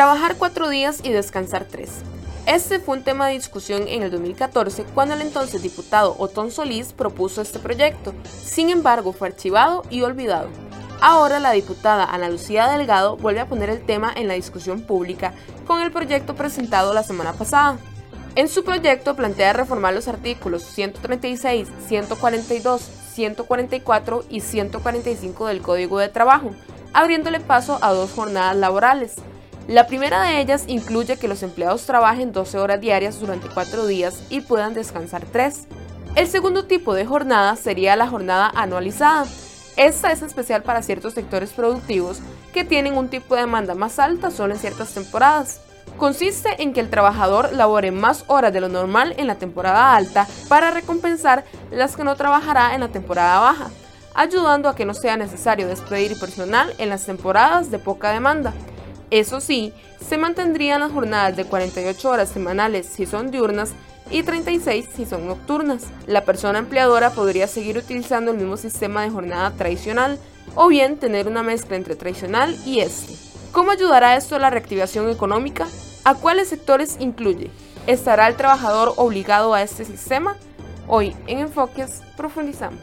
Trabajar cuatro días y descansar tres. Este fue un tema de discusión en el 2014 cuando el entonces diputado Otón Solís propuso este proyecto. Sin embargo, fue archivado y olvidado. Ahora la diputada Ana Lucía Delgado vuelve a poner el tema en la discusión pública con el proyecto presentado la semana pasada. En su proyecto plantea reformar los artículos 136, 142, 144 y 145 del Código de Trabajo, abriéndole paso a dos jornadas laborales. La primera de ellas incluye que los empleados trabajen 12 horas diarias durante 4 días y puedan descansar 3. El segundo tipo de jornada sería la jornada anualizada. Esta es especial para ciertos sectores productivos que tienen un tipo de demanda más alta solo en ciertas temporadas. Consiste en que el trabajador labore más horas de lo normal en la temporada alta para recompensar las que no trabajará en la temporada baja, ayudando a que no sea necesario despedir personal en las temporadas de poca demanda. Eso sí, se mantendrían las jornadas de 48 horas semanales si son diurnas y 36 si son nocturnas. La persona empleadora podría seguir utilizando el mismo sistema de jornada tradicional o bien tener una mezcla entre tradicional y este. ¿Cómo ayudará esto a la reactivación económica? ¿A cuáles sectores incluye? ¿Estará el trabajador obligado a este sistema? Hoy en Enfoques profundizamos.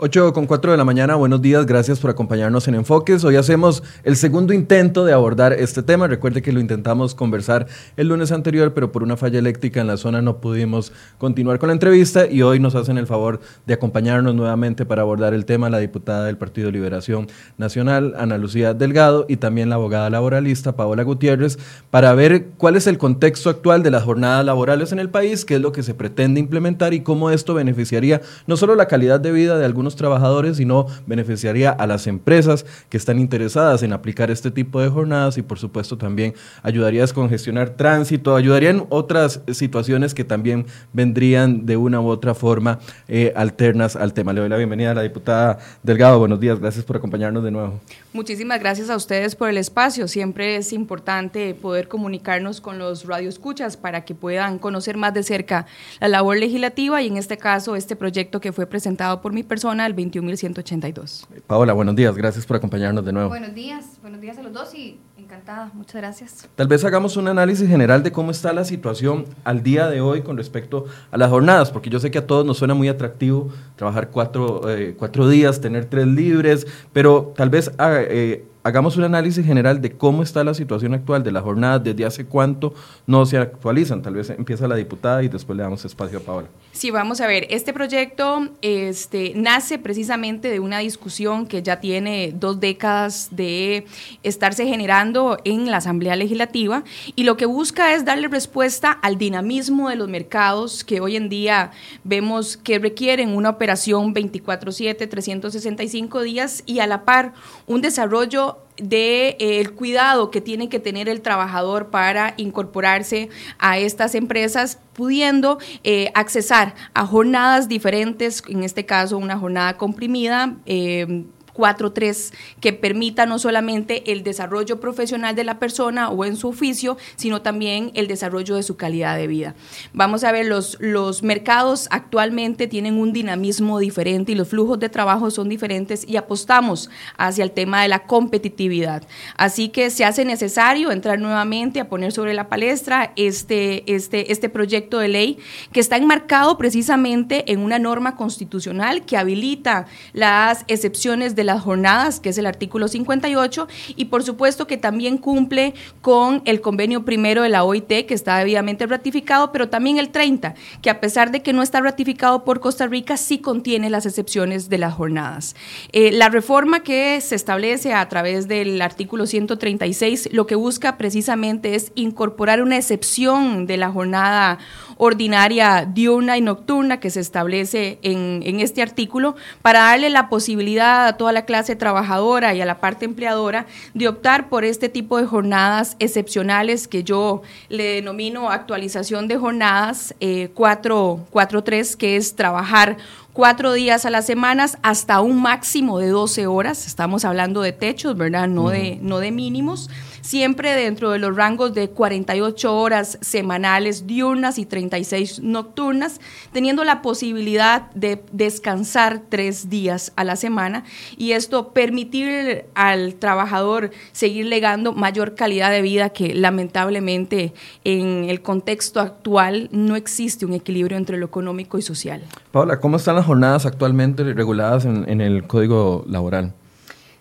8 con 4 de la mañana, buenos días, gracias por acompañarnos en Enfoques. Hoy hacemos el segundo intento de abordar este tema. Recuerde que lo intentamos conversar el lunes anterior, pero por una falla eléctrica en la zona no pudimos continuar con la entrevista y hoy nos hacen el favor de acompañarnos nuevamente para abordar el tema la diputada del Partido Liberación Nacional, Ana Lucía Delgado, y también la abogada laboralista, Paola Gutiérrez, para ver cuál es el contexto actual de las jornadas laborales en el país, qué es lo que se pretende implementar y cómo esto beneficiaría no solo la calidad de vida de algunos trabajadores, sino beneficiaría a las empresas que están interesadas en aplicar este tipo de jornadas y por supuesto también ayudaría a descongestionar tránsito, ayudaría en otras situaciones que también vendrían de una u otra forma eh, alternas al tema. Le doy la bienvenida a la diputada Delgado. Buenos días, gracias por acompañarnos de nuevo. Muchísimas gracias a ustedes por el espacio. Siempre es importante poder comunicarnos con los radioescuchas para que puedan conocer más de cerca la labor legislativa y en este caso este proyecto que fue presentado por mi persona el 21.182. Paola, buenos días, gracias por acompañarnos de nuevo. Buenos días, buenos días a los dos y encantada, muchas gracias. Tal vez hagamos un análisis general de cómo está la situación al día de hoy con respecto a las jornadas, porque yo sé que a todos nos suena muy atractivo trabajar cuatro, eh, días, tener tres libres, pero tal vez... Ah, eh, hagamos un análisis general de cómo está la situación actual de las jornadas, desde hace cuánto no se actualizan. Tal vez empieza la diputada y después le damos espacio a Paola. Sí, vamos a ver, este proyecto este, nace precisamente de una discusión que ya tiene dos décadas de estarse generando en la Asamblea Legislativa y lo que busca es darle respuesta al dinamismo de los mercados que hoy en día vemos que requieren una operación 24/7, 365 días y a la par un desarrollo de, eh, el cuidado que tiene que tener el trabajador para incorporarse a estas empresas, pudiendo eh, accesar a jornadas diferentes, en este caso una jornada comprimida. Eh, 4.3 que permita no solamente el desarrollo profesional de la persona o en su oficio, sino también el desarrollo de su calidad de vida. Vamos a ver, los, los mercados actualmente tienen un dinamismo diferente y los flujos de trabajo son diferentes y apostamos hacia el tema de la competitividad. Así que se hace necesario entrar nuevamente a poner sobre la palestra este, este, este proyecto de ley que está enmarcado precisamente en una norma constitucional que habilita las excepciones de las jornadas, que es el artículo 58, y por supuesto que también cumple con el convenio primero de la OIT, que está debidamente ratificado, pero también el 30, que a pesar de que no está ratificado por Costa Rica, sí contiene las excepciones de las jornadas. Eh, la reforma que se establece a través del artículo 136 lo que busca precisamente es incorporar una excepción de la jornada ordinaria diurna y nocturna que se establece en, en este artículo para darle la posibilidad a toda la clase trabajadora y a la parte empleadora de optar por este tipo de jornadas excepcionales que yo le denomino actualización de jornadas eh, 4-3, que es trabajar cuatro días a las semanas hasta un máximo de 12 horas. Estamos hablando de techos, ¿verdad? No, de, no de mínimos. Siempre dentro de los rangos de 48 horas semanales diurnas y 36 nocturnas, teniendo la posibilidad de descansar tres días a la semana y esto permitir al trabajador seguir legando mayor calidad de vida que lamentablemente en el contexto actual no existe un equilibrio entre lo económico y social. Paula, ¿cómo están las jornadas actualmente reguladas en, el Código Laboral?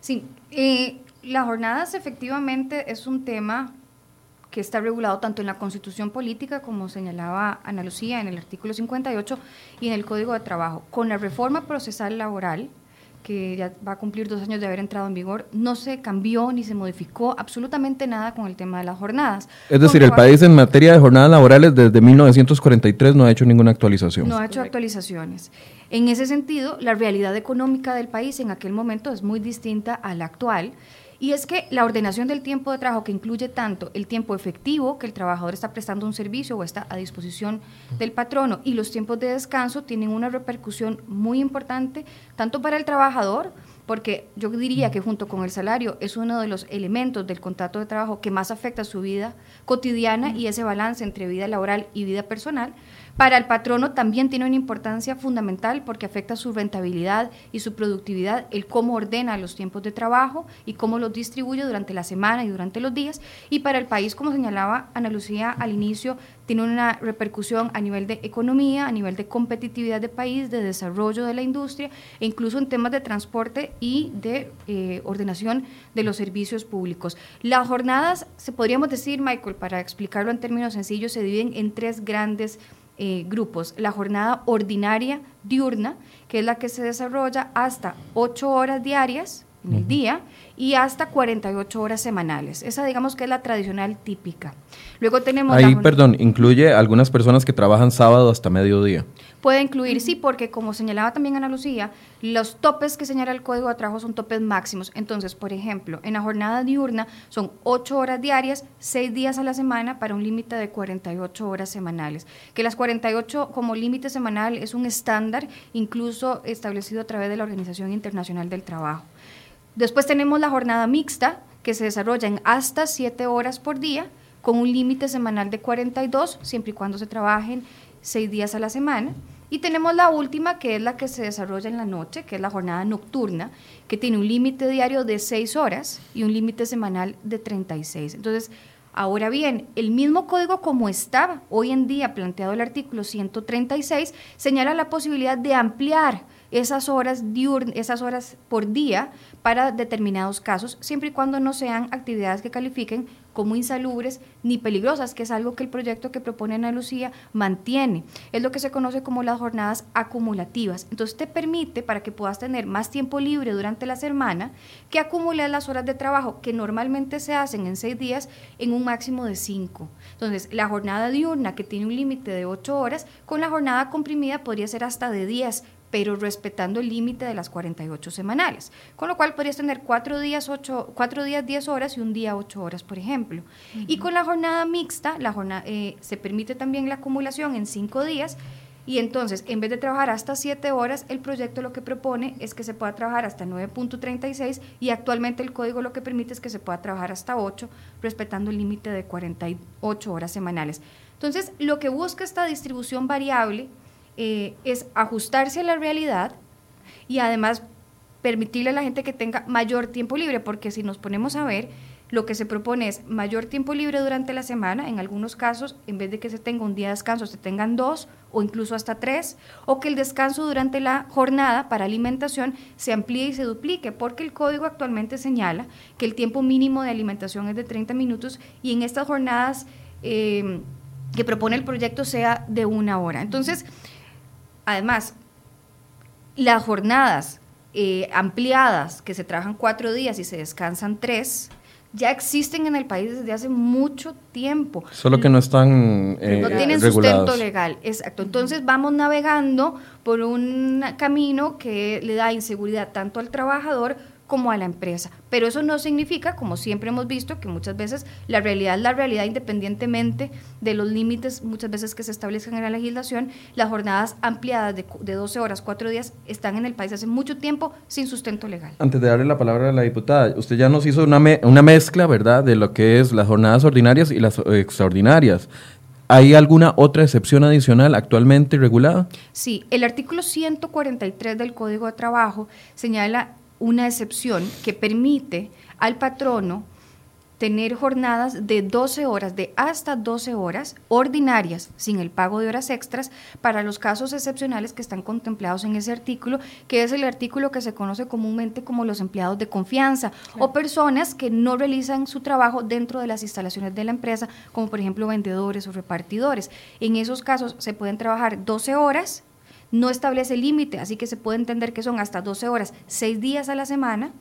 Sí, eh, las jornadas efectivamente es un tema que está regulado tanto en la Constitución Política, como señalaba Ana Lucía en el artículo 58, y en el Código de Trabajo. Con la reforma procesal laboral, que ya va a cumplir dos años de haber entrado en vigor, no se cambió ni se modificó absolutamente nada con el tema de las jornadas. Es decir, el país en materia de jornadas laborales desde 1943 no ha hecho ninguna actualización. No ha hecho actualizaciones. En ese sentido, la realidad económica del país en aquel momento es muy distinta a la actual. Y es que la ordenación del tiempo de trabajo, que incluye tanto el tiempo efectivo que el trabajador está prestando un servicio o está a disposición del patrono, y los tiempos de descanso, tienen una repercusión muy importante tanto para el trabajador, porque yo diría que junto con el salario es uno de los elementos del contrato de trabajo que más afecta su vida cotidiana y ese balance entre vida laboral y vida personal, para el patrono también tiene una importancia fundamental porque afecta su rentabilidad y su productividad, el cómo ordena los tiempos de trabajo y cómo los distribuye durante la semana y durante los días. Y para el país, como señalaba Ana Lucía al inicio, tiene una repercusión a nivel de economía, a nivel de competitividad de país, de desarrollo de la industria e incluso en temas de transporte y de eh, ordenación de los servicios públicos. Las jornadas, se podríamos decir, Michael, para explicarlo en términos sencillos, se dividen en tres grandes eh, grupos. La jornada ordinaria diurna, que es la que se desarrolla hasta 8 horas diarias en el día y hasta 48 horas semanales. Esa digamos que es la tradicional típica. Luego tenemos... Ahí, perdón, incluye algunas personas que trabajan sábado hasta mediodía. Puede incluir, sí, porque como señalaba también Ana Lucía, los topes que señala el Código de Trabajo son topes máximos. Entonces, por ejemplo, en la jornada diurna son 8 horas diarias, 6 días a la semana para un límite de 48 horas semanales. Que las 48 como límite semanal es un estándar incluso establecido a través de la Organización Internacional del Trabajo. Después tenemos la jornada mixta, que se desarrolla en hasta 7 horas por día, con un límite semanal de 42, siempre y cuando se trabajen 6 días a la semana. Y tenemos la última, que es la que se desarrolla en la noche, que es la jornada nocturna, que tiene un límite diario de 6 horas y un límite semanal de 36. Entonces, ahora bien, el mismo código como estaba hoy en día planteado el artículo 136, señala la posibilidad de ampliar esas horas, esas horas por día para determinados casos, siempre y cuando no sean actividades que califiquen como insalubres ni peligrosas, que es algo que el proyecto que propone Ana Lucía mantiene. Es lo que se conoce como las jornadas acumulativas. Entonces te permite, para que puedas tener más tiempo libre durante la semana, que acumules las horas de trabajo que normalmente se hacen en seis días en un máximo de cinco. Entonces, la jornada diurna, que tiene un límite de ocho horas, con la jornada comprimida podría ser hasta de 10, pero respetando el límite de las 48 semanales. Con lo cual podrías tener cuatro días, ocho, cuatro días 10 horas y un día 8 horas, por ejemplo. Y con la jornada mixta, la jornada, eh, se permite también la acumulación en cinco días. Y entonces, en vez de trabajar hasta 7 horas, el proyecto lo que propone es que se pueda trabajar hasta 9.36 y actualmente el código lo que permite es que se pueda trabajar hasta 8, respetando el límite de 48 horas semanales. Entonces, lo que busca esta distribución variable eh, es ajustarse a la realidad y además permitirle a la gente que tenga mayor tiempo libre, porque si nos ponemos a ver, lo que se propone es mayor tiempo libre durante la semana, en algunos casos, en vez de que se tenga un día de descanso, se tengan dos o incluso hasta tres, o que el descanso durante la jornada para alimentación se amplíe y se duplique, porque el código actualmente señala que el tiempo mínimo de alimentación es de 30 minutos y en estas jornadas eh, que propone el proyecto sea de una hora. Entonces, Además, las jornadas eh, ampliadas, que se trabajan cuatro días y se descansan tres, ya existen en el país desde hace mucho tiempo. Solo que no están eh, No tienen sustento legal, exacto. Entonces vamos navegando por un camino que le da inseguridad tanto al trabajador como a la empresa. Pero eso no significa, como siempre hemos visto, que muchas veces la realidad es la realidad independientemente de los límites muchas veces que se establezcan en la legislación. Las jornadas ampliadas de, de 12 horas, 4 días, están en el país hace mucho tiempo sin sustento legal. Antes de darle la palabra a la diputada, usted ya nos hizo una, una mezcla, ¿verdad?, de lo que es las jornadas ordinarias y las extraordinarias. ¿Hay alguna otra excepción adicional actualmente regulada? Sí, el artículo 143 del Código de Trabajo señala una excepción que permite al patrono tener jornadas de 12 horas, de hasta 12 horas ordinarias, sin el pago de horas extras, para los casos excepcionales que están contemplados en ese artículo, que es el artículo que se conoce comúnmente como los empleados de confianza o personas que no realizan su trabajo dentro de las instalaciones de la empresa, como por ejemplo vendedores o repartidores. En esos casos se pueden trabajar 12 horas no establece límite, así que se puede entender que son hasta 12 horas, 6 días a la semana,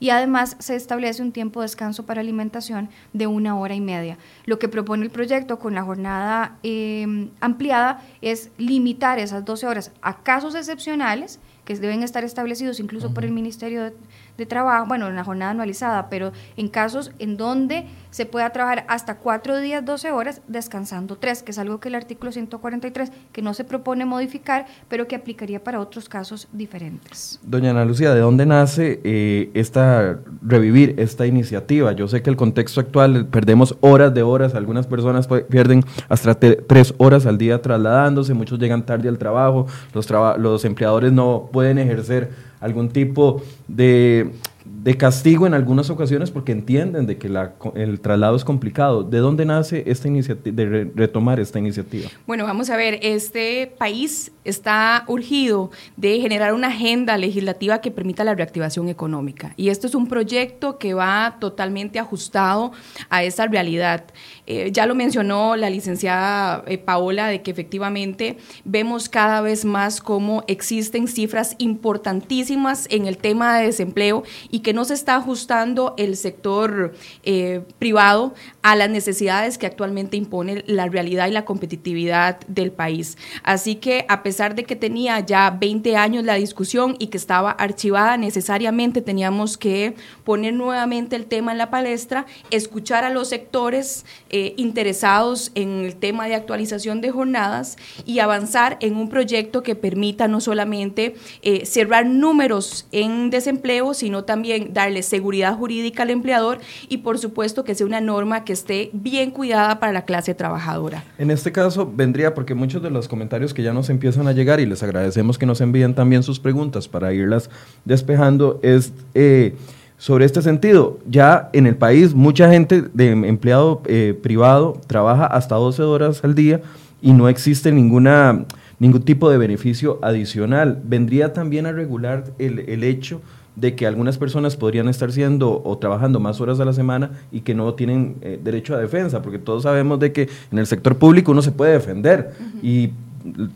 y además se establece un tiempo de descanso para alimentación de una hora y media. Lo que propone el proyecto con la jornada eh, ampliada es limitar esas 12 horas a casos excepcionales que deben estar establecidos incluso por el Ministerio de, de trabajo, bueno, en la jornada anualizada, pero en casos en donde se pueda trabajar hasta cuatro días, 12 horas, descansando tres, que es algo que el artículo 143, que no se propone modificar, pero que aplicaría para otros casos diferentes. Doña Ana Lucía, ¿de dónde nace eh, esta, revivir esta iniciativa? Yo sé que el contexto actual, perdemos horas de horas, algunas personas pierden hasta tres horas al día trasladándose, muchos llegan tarde al trabajo, los, los empleadores no pueden ejercer algún tipo de, de castigo en algunas ocasiones porque entienden de que el traslado es complicado. ¿De dónde nace esta iniciativa, de retomar esta iniciativa? Bueno, vamos a ver, este país está urgido de generar una agenda legislativa que permita la reactivación económica. Y esto es un proyecto que va totalmente ajustado a esa realidad. Eh, ya lo mencionó la licenciada eh, Paola, de que efectivamente vemos cada vez más cómo existen cifras importantísimas en el tema de desempleo y que no se está ajustando el sector eh, privado a las necesidades que actualmente impone la realidad y la competitividad del país. Así que a pesar de que tenía ya 20 años la discusión y que estaba archivada, necesariamente teníamos que poner nuevamente el tema en la palestra, escuchar a los sectores eh, interesados en el tema de actualización de jornadas y avanzar en un proyecto que permita no solamente eh, cerrar números en desempleo, sino también darle seguridad jurídica al empleador y por supuesto que sea una norma que esté bien cuidada para la clase trabajadora. En este caso vendría porque muchos de los comentarios que ya nos empiezan a llegar y les agradecemos que nos envíen también sus preguntas para irlas despejando es... Eh, sobre este sentido. Ya en el país mucha gente de empleado eh, privado trabaja hasta 12 horas al día y no existe ninguna, ningún tipo de beneficio adicional. Vendría también a regular el, el hecho de que algunas personas podrían estar siendo o trabajando más horas a la semana y que no tienen eh, derecho a defensa, porque todos sabemos de que en el sector público uno se puede defender y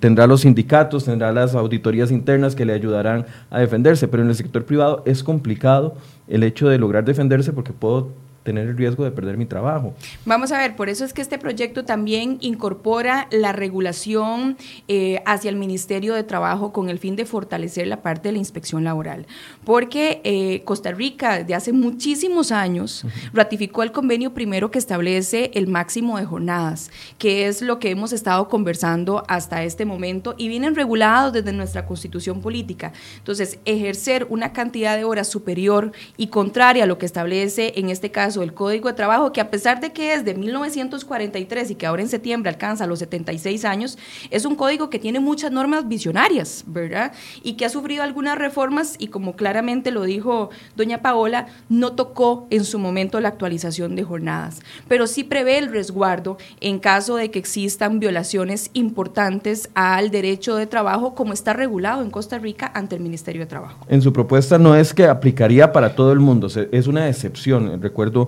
tendrá los sindicatos, tendrá las auditorías internas que le ayudarán a defenderse, pero en el sector privado es complicado el hecho de lograr defenderse porque puedo tener el riesgo de perder mi trabajo. Vamos a ver, por eso es que este proyecto también incorpora la regulación eh, hacia el Ministerio de Trabajo con el fin de fortalecer la parte de la inspección laboral, porque eh, Costa Rica de hace muchísimos años ratificó el convenio primero que establece el máximo de jornadas, que es lo que hemos estado conversando hasta este momento y vienen regulados desde nuestra constitución política. Entonces, ejercer una cantidad de horas superior y contraria a lo que establece en este caso el Código de Trabajo, que a pesar de que es de 1943 y que ahora en septiembre alcanza los 76 años, es un código que tiene muchas normas visionarias, ¿verdad? Y que ha sufrido algunas reformas y como claramente lo dijo doña Paola, no tocó en su momento la actualización de jornadas, pero sí prevé el resguardo en caso de que existan violaciones importantes al derecho de trabajo como está regulado en Costa Rica ante el Ministerio de Trabajo. En su propuesta no es que aplicaría para todo el mundo, es una excepción. Recuerdo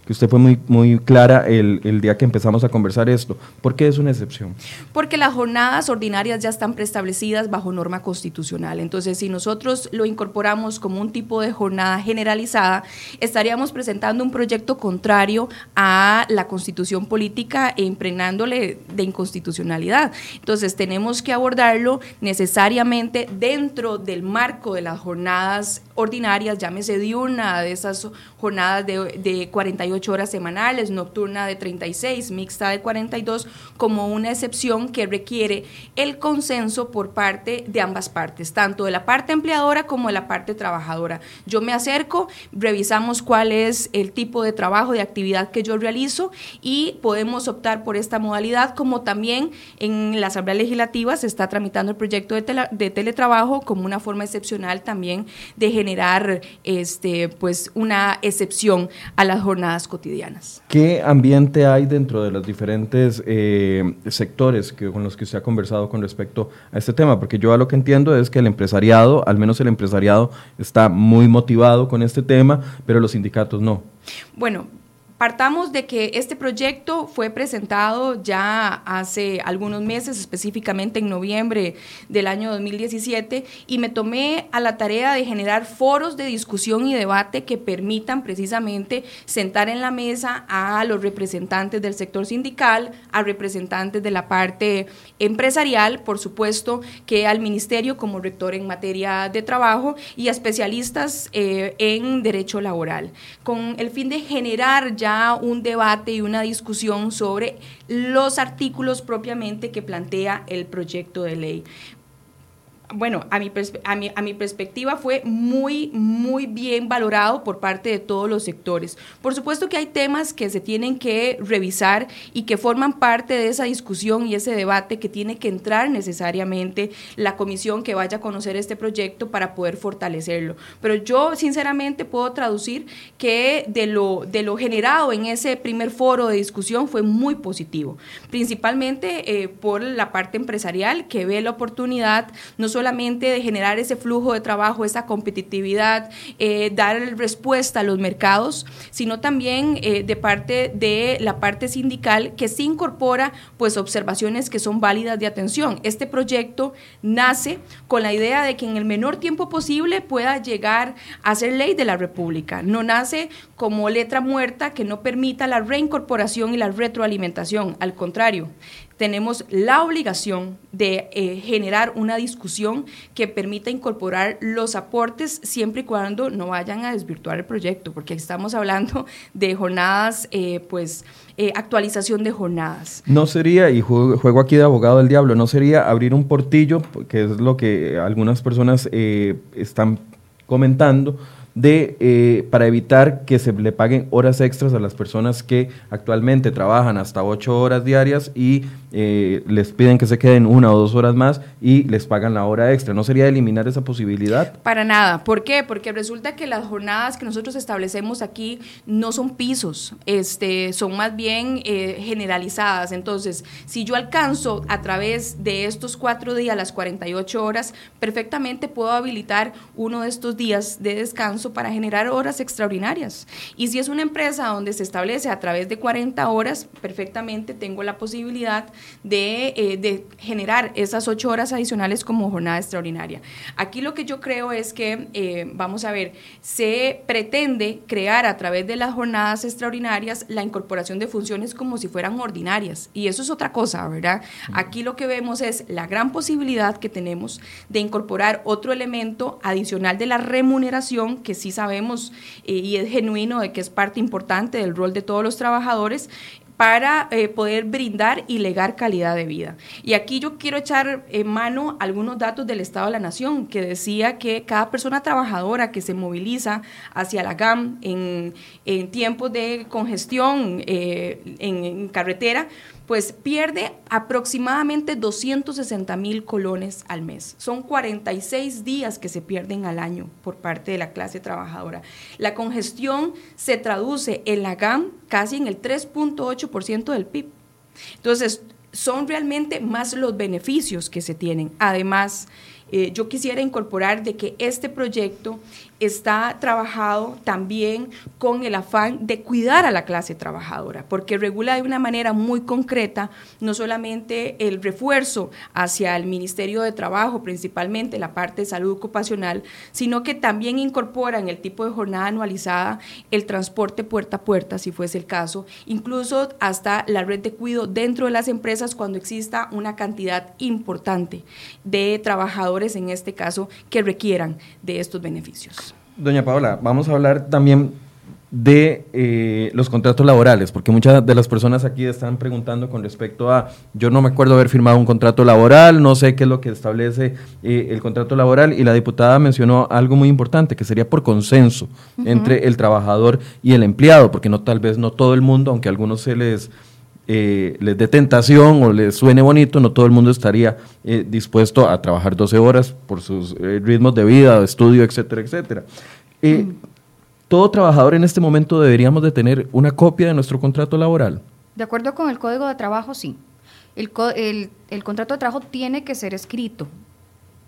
que usted fue muy, muy clara el, el, día que empezamos a conversar esto. ¿Por qué es una excepción? Porque las jornadas ordinarias ya están preestablecidas bajo norma constitucional. Entonces, si nosotros lo incorporamos como un tipo de jornada generalizada, estaríamos presentando un proyecto contrario a la constitución política e impregnándole de inconstitucionalidad. Entonces, tenemos que abordarlo necesariamente dentro del marco de las jornadas ordinarias, llámese diurna, de esas jornadas de, de 48 horas semanales, nocturna de 36, mixta de 42, como una excepción que requiere el consenso por parte de ambas partes, tanto de la parte empleadora como de la parte trabajadora. Yo me acerco, revisamos cuál es el tipo de trabajo, de actividad que yo realizo y podemos optar por esta modalidad, como también en la Asamblea Legislativa se está tramitando el proyecto de, de teletrabajo como una forma excepcional también de generar este, pues, una excepción a las jornadas cotidianas. ¿Qué ambiente hay dentro de los diferentes eh, sectores que, con los que usted ha conversado con respecto a este tema? Porque yo a lo que entiendo es que el empresariado, al menos el empresariado, está muy motivado con este tema, pero los sindicatos no. Bueno, Partamos de que este proyecto fue presentado ya hace algunos meses, específicamente en noviembre del año 2017, y me tomé a la tarea de generar foros de discusión y debate que permitan precisamente sentar en la mesa a los representantes del sector sindical, a representantes de la parte empresarial, por supuesto, que al ministerio como rector en materia de trabajo y a especialistas eh, en derecho laboral, con el fin de generar ya un debate y una discusión sobre los artículos propiamente que plantea el proyecto de ley bueno, a mi, a, mi, a mi, perspectiva fue muy, muy bien valorado por parte de todos los sectores. Por supuesto que hay temas que se tienen que revisar y que forman parte de esa discusión y ese debate que tiene que entrar necesariamente la comisión que vaya a conocer este proyecto para poder fortalecerlo. Pero yo sinceramente puedo traducir que de lo, de lo generado en ese primer foro de discusión fue muy positivo, principalmente eh, por la parte empresarial que ve la oportunidad no solo solamente de generar ese flujo de trabajo, esa competitividad, eh, dar respuesta a los mercados, sino también eh, de parte de la parte sindical que se incorpora pues observaciones que son válidas de atención. Este proyecto nace con la idea de que en el menor tiempo posible pueda llegar a ser ley de la República. No nace como letra muerta que no permita la reincorporación y la retroalimentación. Al contrario, tenemos la obligación de eh, generar una discusión que permita incorporar los aportes siempre y cuando no vayan a desvirtuar el proyecto, porque estamos hablando de jornadas, eh, pues eh, actualización de jornadas. No sería, y juego, aquí de abogado del diablo, no sería abrir un portillo, que es lo que algunas personas están comentando, de, eh, para evitar que se le paguen horas extras a las personas que actualmente trabajan hasta ocho horas diarias y eh, les piden que se queden una o dos horas más y les pagan la hora extra. ¿No sería eliminar esa posibilidad? Para nada. ¿Por qué? Porque resulta que las jornadas que nosotros establecemos aquí no son pisos, este, son más bien eh, generalizadas. Entonces, si yo alcanzo a través de estos cuatro días, las 48 horas, perfectamente puedo habilitar uno de estos días de descanso para generar horas extraordinarias. Y si es una empresa donde se establece a través de 40 horas, perfectamente tengo la posibilidad de, eh, generar esas 8 horas adicionales como jornada extraordinaria. Aquí lo que yo creo es que, eh, vamos a ver, se pretende crear a través de las jornadas extraordinarias la incorporación de funciones como si fueran ordinarias. Y eso es otra cosa, ¿verdad? Aquí lo que vemos es la gran posibilidad que tenemos de incorporar otro elemento adicional de la remuneración que sí sabemos eh, y es genuino de que es parte importante del rol de todos los trabajadores para eh, poder brindar y legar calidad de vida. Y aquí yo quiero echar en mano algunos datos del Estado de la Nación, que decía que cada persona trabajadora que se moviliza hacia la GAM en, tiempos de congestión eh, en carretera, pues pierde aproximadamente 260 mil colones al mes. Son 46 días que se pierden al año por parte de la clase trabajadora. La congestión se traduce en la GAM casi en el 3.8% del PIB. Entonces, son realmente más los beneficios que se tienen. Además, eh, yo quisiera incorporar de que este proyecto está trabajado también con el afán de cuidar a la clase trabajadora, porque regula de una manera muy concreta no solamente el refuerzo hacia el Ministerio de Trabajo, principalmente la parte de salud ocupacional, sino que también incorpora en el tipo de jornada anualizada el transporte puerta a puerta, si fuese el caso, incluso hasta la red de cuido dentro de las empresas cuando exista una cantidad importante de trabajadores, en este caso, que requieran de estos beneficios. Doña Paola, vamos a hablar también de eh, los contratos laborales, porque muchas de las personas aquí están preguntando con respecto a, yo no me acuerdo haber firmado un contrato laboral, no sé qué es lo que establece eh, el contrato laboral, y la diputada mencionó algo muy importante, que sería por consenso entre el trabajador y el empleado, porque no tal vez no todo el mundo, aunque a algunos se les... Eh, les dé tentación o les suene bonito, no todo el mundo estaría dispuesto a trabajar 12 horas por sus ritmos de vida, estudio, etcétera, etcétera todo trabajador en este momento deberíamos de tener una copia de nuestro contrato laboral. De acuerdo con el Código de Trabajo, sí. El, el, contrato de trabajo tiene que ser escrito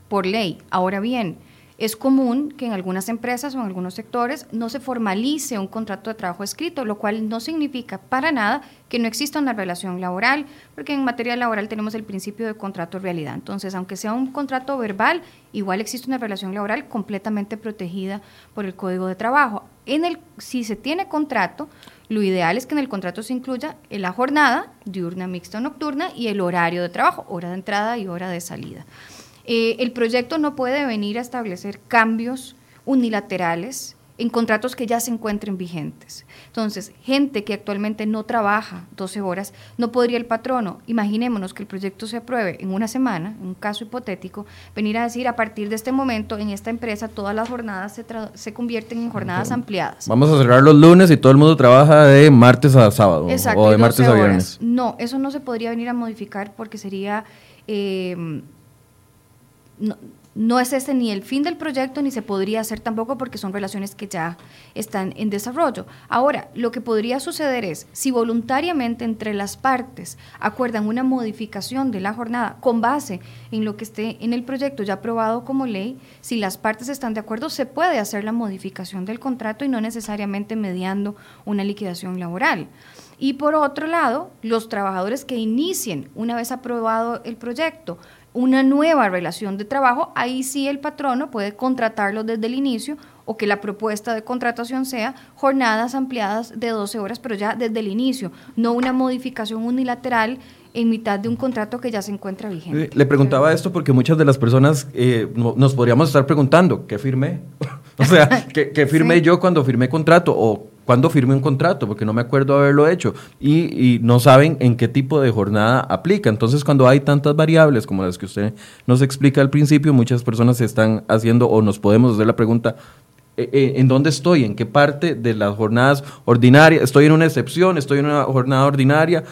por ley. Ahora bien, es común que en algunas empresas o en algunos sectores no se formalice un contrato de trabajo escrito, lo cual no significa para nada que no exista una relación laboral, porque en materia laboral tenemos el principio de contrato realidad. Entonces, aunque sea un contrato verbal, igual existe una relación laboral completamente protegida por el Código de Trabajo. En el, si se tiene contrato, lo ideal es que en el contrato se incluya la jornada, diurna, mixta o nocturna, y el horario de trabajo, hora de entrada y hora de salida. Eh, el proyecto no puede venir a establecer cambios unilaterales en contratos que ya se encuentren vigentes. Entonces, gente que actualmente no trabaja 12 horas, no podría el patrono, imaginémonos que el proyecto se apruebe en una semana, un caso hipotético, venir a decir a partir de este momento en esta empresa todas las jornadas se, se convierten en jornadas ampliadas. Vamos a cerrar los lunes y todo el mundo trabaja de martes a sábado o de martes a viernes. No, eso no se podría venir a modificar porque sería... Eh, no, es ese ni el fin del proyecto ni se podría hacer tampoco porque son relaciones que ya están en desarrollo. Ahora, lo que podría suceder es, si voluntariamente entre las partes acuerdan una modificación de la jornada con base en lo que esté en el proyecto ya aprobado como ley, si las partes están de acuerdo, se puede hacer la modificación del contrato y no necesariamente mediando una liquidación laboral. Y por otro lado, los trabajadores que inicien una vez aprobado el proyecto, una nueva relación de trabajo, ahí sí el patrono puede contratarlo desde el inicio o que la propuesta de contratación sea jornadas ampliadas de 12 horas, pero ya desde el inicio, no una modificación unilateral en mitad de un contrato que ya se encuentra vigente. Le preguntaba esto porque muchas de las personas eh, nos podríamos estar preguntando, ¿qué firmé? o sea, ¿qué, firmé yo cuando firmé contrato? O cuándo firmé un contrato, porque no me acuerdo haberlo hecho, y, no saben en qué tipo de jornada aplica. Entonces, cuando hay tantas variables como las que usted nos explica al principio, muchas personas se están haciendo o nos podemos hacer la pregunta, eh, eh, ¿en dónde estoy? ¿En qué parte de las jornadas ordinarias? ¿Estoy en una excepción? ¿Estoy en una jornada ordinaria?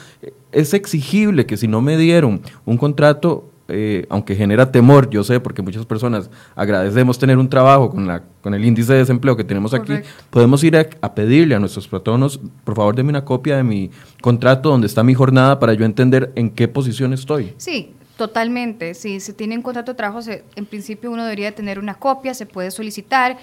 Es exigible que si no me dieron un contrato eh, aunque genera temor, yo sé, porque muchas personas agradecemos tener un trabajo con, la, con el índice de desempleo que tenemos aquí, podemos ir a, pedirle a nuestros patronos, por favor, denme una copia de mi contrato donde está mi jornada para yo entender en qué posición estoy. Sí, Totalmente, si se tiene un contrato de trabajo, en principio uno debería tener una copia, se puede solicitar,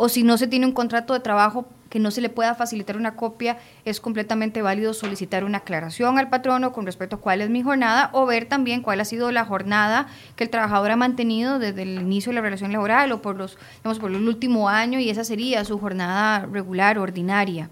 o si no se tiene un contrato de trabajo, que no se le pueda facilitar una copia, es completamente válido solicitar una aclaración al patrono con respecto a cuál es mi jornada o ver también cuál ha sido la jornada que el trabajador ha mantenido desde el inicio de la relación laboral o por los, digamos, por el último año y esa sería su jornada regular, ordinaria.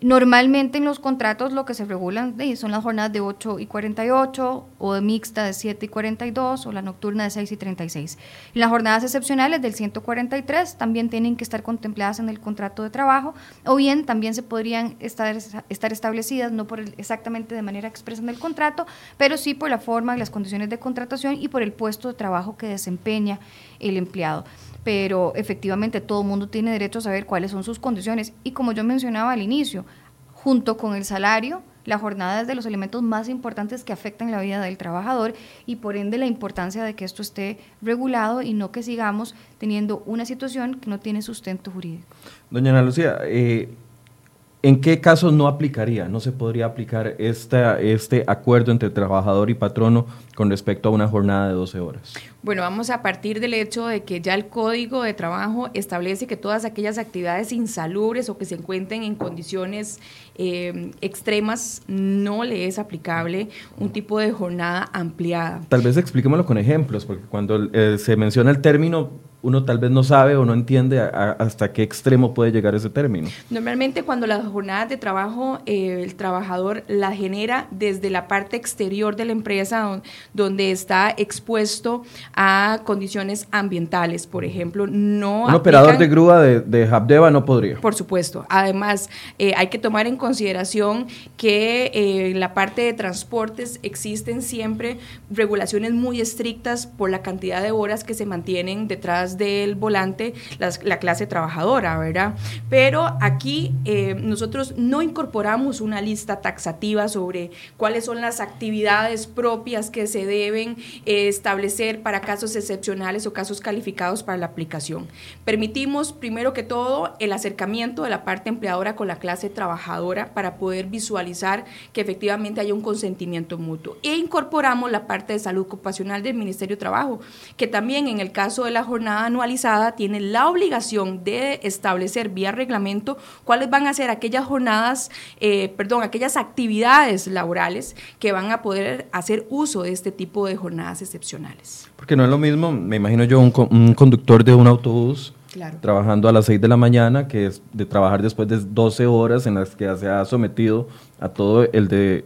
Normalmente en los contratos lo que se regulan son las jornadas de 8 y 48 o de mixta de 7 y 42 o la nocturna de 6 y 36. Las jornadas excepcionales del 143 también tienen que estar contempladas en el contrato de trabajo o bien también se podrían estar, estar establecidas no por exactamente de manera expresa en el contrato, pero sí por la forma y las condiciones de contratación y por el puesto de trabajo que desempeña el empleado pero efectivamente todo el mundo tiene derecho a saber cuáles son sus condiciones. Y como yo mencionaba al inicio, junto con el salario, la jornada es de los elementos más importantes que afectan la vida del trabajador y por ende la importancia de que esto esté regulado y no que sigamos teniendo una situación que no tiene sustento jurídico. Doña Ana Lucía, eh, ¿En qué casos no aplicaría, no se podría aplicar esta, este acuerdo entre trabajador y patrono con respecto a una jornada de 12 horas? Bueno, vamos a partir del hecho de que ya el Código de Trabajo establece que todas aquellas actividades insalubres o que se encuentren en condiciones eh, extremas no le es aplicable un tipo de jornada ampliada. Tal vez expliquémoslo con ejemplos, porque cuando eh, se menciona el término uno tal vez no sabe o no entiende hasta qué extremo puede llegar ese término. Normalmente cuando las jornadas de trabajo eh, el trabajador la genera desde la parte exterior de la empresa donde está expuesto a condiciones ambientales, por ejemplo, no... Un operador de grúa de, de Habdeba no podría. Por supuesto. Además, eh, hay que tomar en consideración que eh, en la parte de transportes existen siempre regulaciones muy estrictas por la cantidad de horas que se mantienen detrás del volante la clase trabajadora, ¿verdad? Pero aquí eh, nosotros no incorporamos una lista taxativa sobre cuáles son las actividades propias que se deben establecer para casos excepcionales o casos calificados para la aplicación. Permitimos, primero que todo, el acercamiento de la parte empleadora con la clase trabajadora para poder visualizar que efectivamente haya un consentimiento mutuo. E incorporamos la parte de salud ocupacional del Ministerio de Trabajo, que también en el caso de la jornada anualizada tiene la obligación de establecer vía reglamento cuáles van a ser aquellas jornadas, eh, perdón, aquellas actividades laborales que van a poder hacer uso de este tipo de jornadas excepcionales. Porque no es lo mismo, me imagino yo, un, un conductor de un autobús trabajando a las 6 de la mañana, que es de trabajar después de 12 horas en las que se ha sometido a todo el de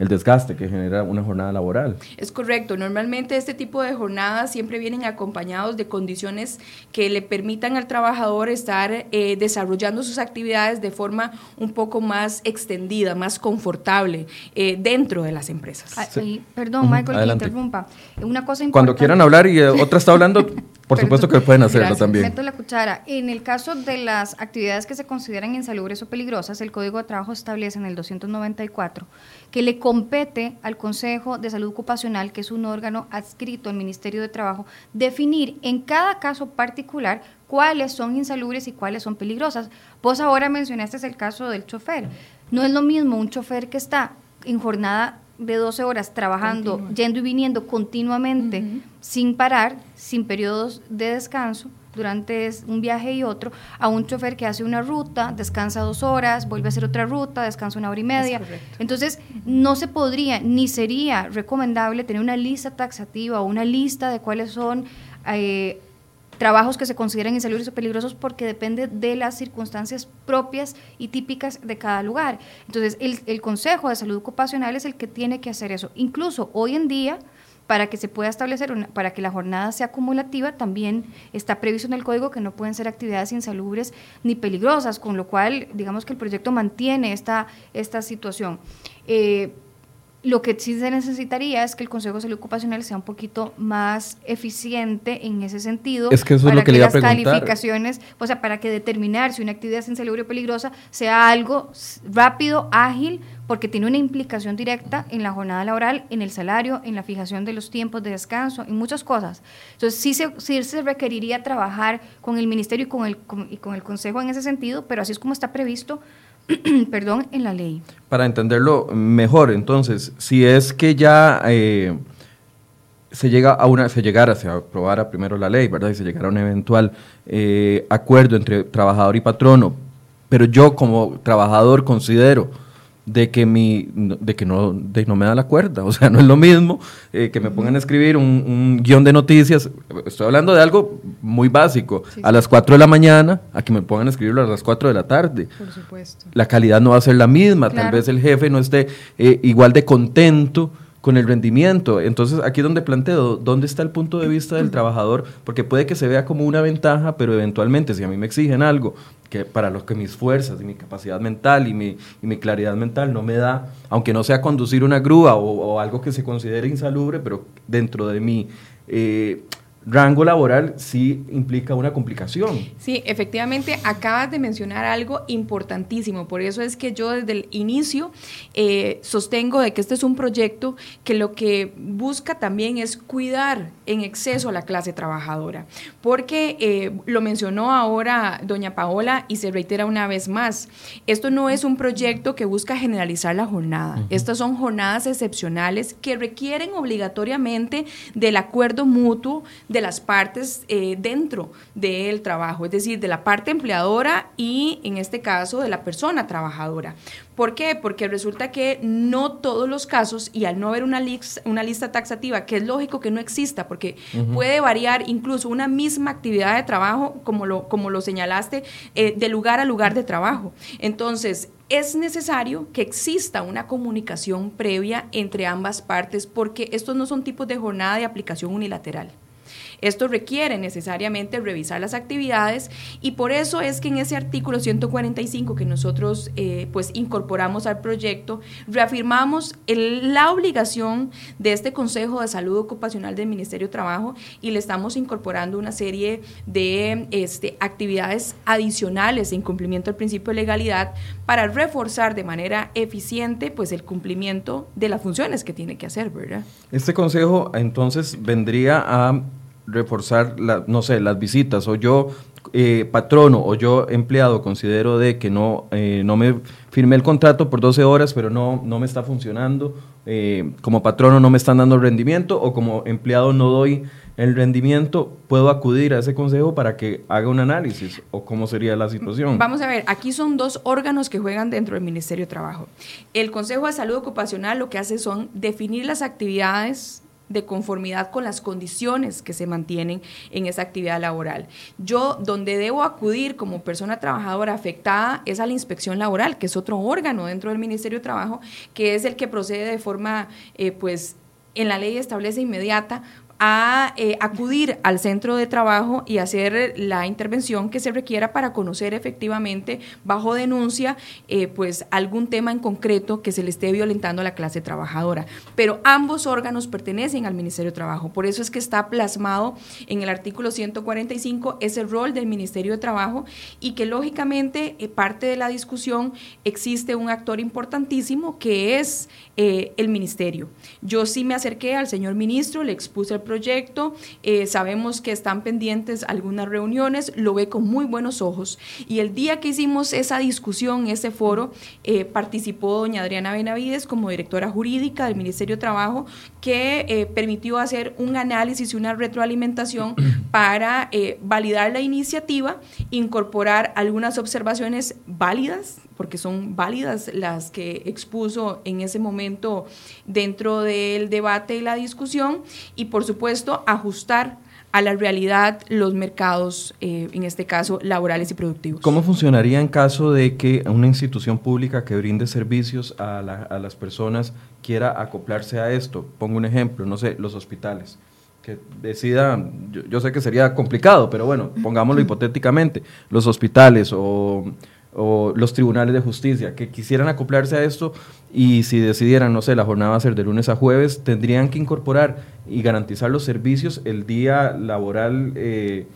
el desgaste que genera una jornada laboral. Es correcto. Normalmente este tipo de jornadas siempre vienen acompañados de condiciones que le permitan al trabajador estar eh, desarrollando sus actividades de forma un poco más extendida, más confortable eh, dentro de las empresas. Ah, perdón, Michael, que interrumpa. Una cosa importante. Cuando quieran hablar y eh, otra está hablando, por supuesto que pueden hacerlo también. Meto la cuchara. En el caso de las actividades que se consideran insalubres o peligrosas, el Código de Trabajo establece en el 294 que le compete al Consejo de Salud Ocupacional, que es un órgano adscrito al Ministerio de Trabajo, definir en cada caso particular cuáles son insalubres y cuáles son peligrosas. Vos ahora mencionaste el caso del chofer. No es lo mismo un chofer que está en jornada de 12 horas trabajando, yendo y viniendo continuamente, sin parar, sin periodos de descanso, durante un viaje y otro, a un chofer que hace una ruta, descansa dos horas, vuelve a hacer otra ruta, descansa una hora y media. Entonces, no se podría ni sería recomendable tener una lista taxativa o una lista de cuáles son eh, trabajos que se consideran insalubres o peligrosos porque depende de las circunstancias propias y típicas de cada lugar. Entonces, el, el Consejo de Salud Ocupacional es el que tiene que hacer eso. Incluso hoy en día, para que se pueda establecer, para que la jornada sea acumulativa, también está previsto en el código que no pueden ser actividades insalubres ni peligrosas, con lo cual, digamos que el proyecto mantiene esta, esta situación. Eh, lo que sí se necesitaría es que el Consejo de Salud Ocupacional sea un poquito más eficiente en ese sentido. Es que eso es lo que, le iba a preguntar. calificaciones, o sea, para que determinar si una actividad es insalubre o peligrosa sea algo rápido, ágil, porque tiene una implicación directa en la jornada laboral, en el salario, en la fijación de los tiempos de descanso, en muchas cosas. Entonces, sí se, sí se requeriría trabajar con el Ministerio y con el, y con el Consejo en ese sentido, pero así es como está previsto perdón, en la ley. Para entenderlo mejor, entonces, si es que ya eh, se llega a una, se llegara, se aprobara primero la ley, ¿verdad? Y se llegara a un eventual eh, acuerdo entre trabajador y patrono, pero yo como trabajador considero de que mi de que no de no me da la cuerda o sea no es lo mismo eh, que me pongan a escribir un, guion de noticias estoy hablando de algo muy básico a las 4 de la mañana a que me pongan a escribirlo a las 4 de la tarde. Por supuesto. La calidad no va a ser la misma tal vez el jefe no esté eh, igual de contento con el rendimiento. Entonces, aquí donde planteo, ¿dónde está el punto de vista del trabajador? Porque puede que se vea como una ventaja, pero eventualmente, si a mí me exigen algo que para lo que mis fuerzas y mi capacidad mental y mi, y mi claridad mental no me da, aunque no sea conducir una grúa o, o algo que se considere insalubre, pero dentro de mi eh, rango laboral sí implica una complicación. Sí, efectivamente, acabas de mencionar algo importantísimo. Por eso es que yo desde el inicio eh, sostengo de que este es un proyecto que lo que busca también es cuidar en exceso a la clase trabajadora. Porque eh, lo mencionó ahora doña Paola y se reitera una vez más, esto no es un proyecto que busca generalizar la jornada. Estas son jornadas excepcionales que requieren obligatoriamente del acuerdo mutuo de las partes eh, dentro del trabajo, es decir, de la parte empleadora y en este caso de la persona trabajadora. ¿Por qué? Porque resulta que no todos los casos, y al no haber una, lista, una lista taxativa, que es lógico que no exista, porque puede variar incluso una misma actividad de trabajo, como lo, como lo señalaste, eh, de lugar a lugar de trabajo. Entonces, es necesario que exista una comunicación previa entre ambas partes, porque estos no son tipos de jornada de aplicación unilateral. Esto requiere necesariamente revisar las actividades y por eso es que en ese artículo 145 que nosotros eh, pues incorporamos al proyecto, reafirmamos la obligación de este Consejo de Salud Ocupacional del Ministerio de Trabajo y le estamos incorporando una serie de este, actividades adicionales en cumplimiento del principio de legalidad para reforzar de manera eficiente pues el cumplimiento de las funciones que tiene que hacer, ¿verdad? Este consejo entonces vendría a reforzar, no sé, las visitas o yo eh, patrono o yo empleado considero de que no, eh, no me firmé el contrato por 12 horas pero no, no me está funcionando, eh, como patrono no me están dando rendimiento o como empleado no doy el rendimiento, puedo acudir a ese consejo para que haga un análisis o cómo sería la situación. Vamos a ver, aquí son dos órganos que juegan dentro del Ministerio de Trabajo. El Consejo de Salud Ocupacional lo que hace son definir las actividades de conformidad con las condiciones que se mantienen en esa actividad laboral. Yo donde debo acudir como persona trabajadora afectada es a la inspección laboral, que es otro órgano dentro del Ministerio de Trabajo, que es el que procede de forma, eh, pues, en la ley establece inmediata a eh, acudir al centro de trabajo y hacer la intervención que se requiera para conocer efectivamente bajo denuncia eh, pues algún tema en concreto que se le esté violentando a la clase trabajadora. Pero ambos órganos pertenecen al Ministerio de Trabajo, por eso es que está plasmado en el artículo 145 ese rol del Ministerio de Trabajo y que lógicamente eh, parte de la discusión existe un actor importantísimo que es el Ministerio. Yo sí me acerqué al señor ministro, le expuse el proyecto, eh, sabemos que están pendientes algunas reuniones, lo ve con muy buenos ojos. Y el día que hicimos esa discusión, ese foro, eh, participó doña Adriana Benavides como directora jurídica del Ministerio de Trabajo, que eh, permitió hacer un análisis y una retroalimentación para validar la iniciativa, incorporar algunas observaciones válidas porque son válidas las que expuso en ese momento dentro del debate y la discusión, y por supuesto ajustar a la realidad los mercados, eh, en este caso laborales y productivos. ¿Cómo funcionaría en caso de que una institución pública que brinde servicios a, a las personas quiera acoplarse a esto? Pongo un ejemplo, no sé, los hospitales que decida, yo, yo, sé que sería complicado, pero bueno, pongámoslo hipotéticamente, los hospitales o o los tribunales de justicia que quisieran acoplarse a esto y si decidieran, no sé, la jornada va a ser de lunes a jueves, tendrían que incorporar y garantizar los servicios el día laboral eh,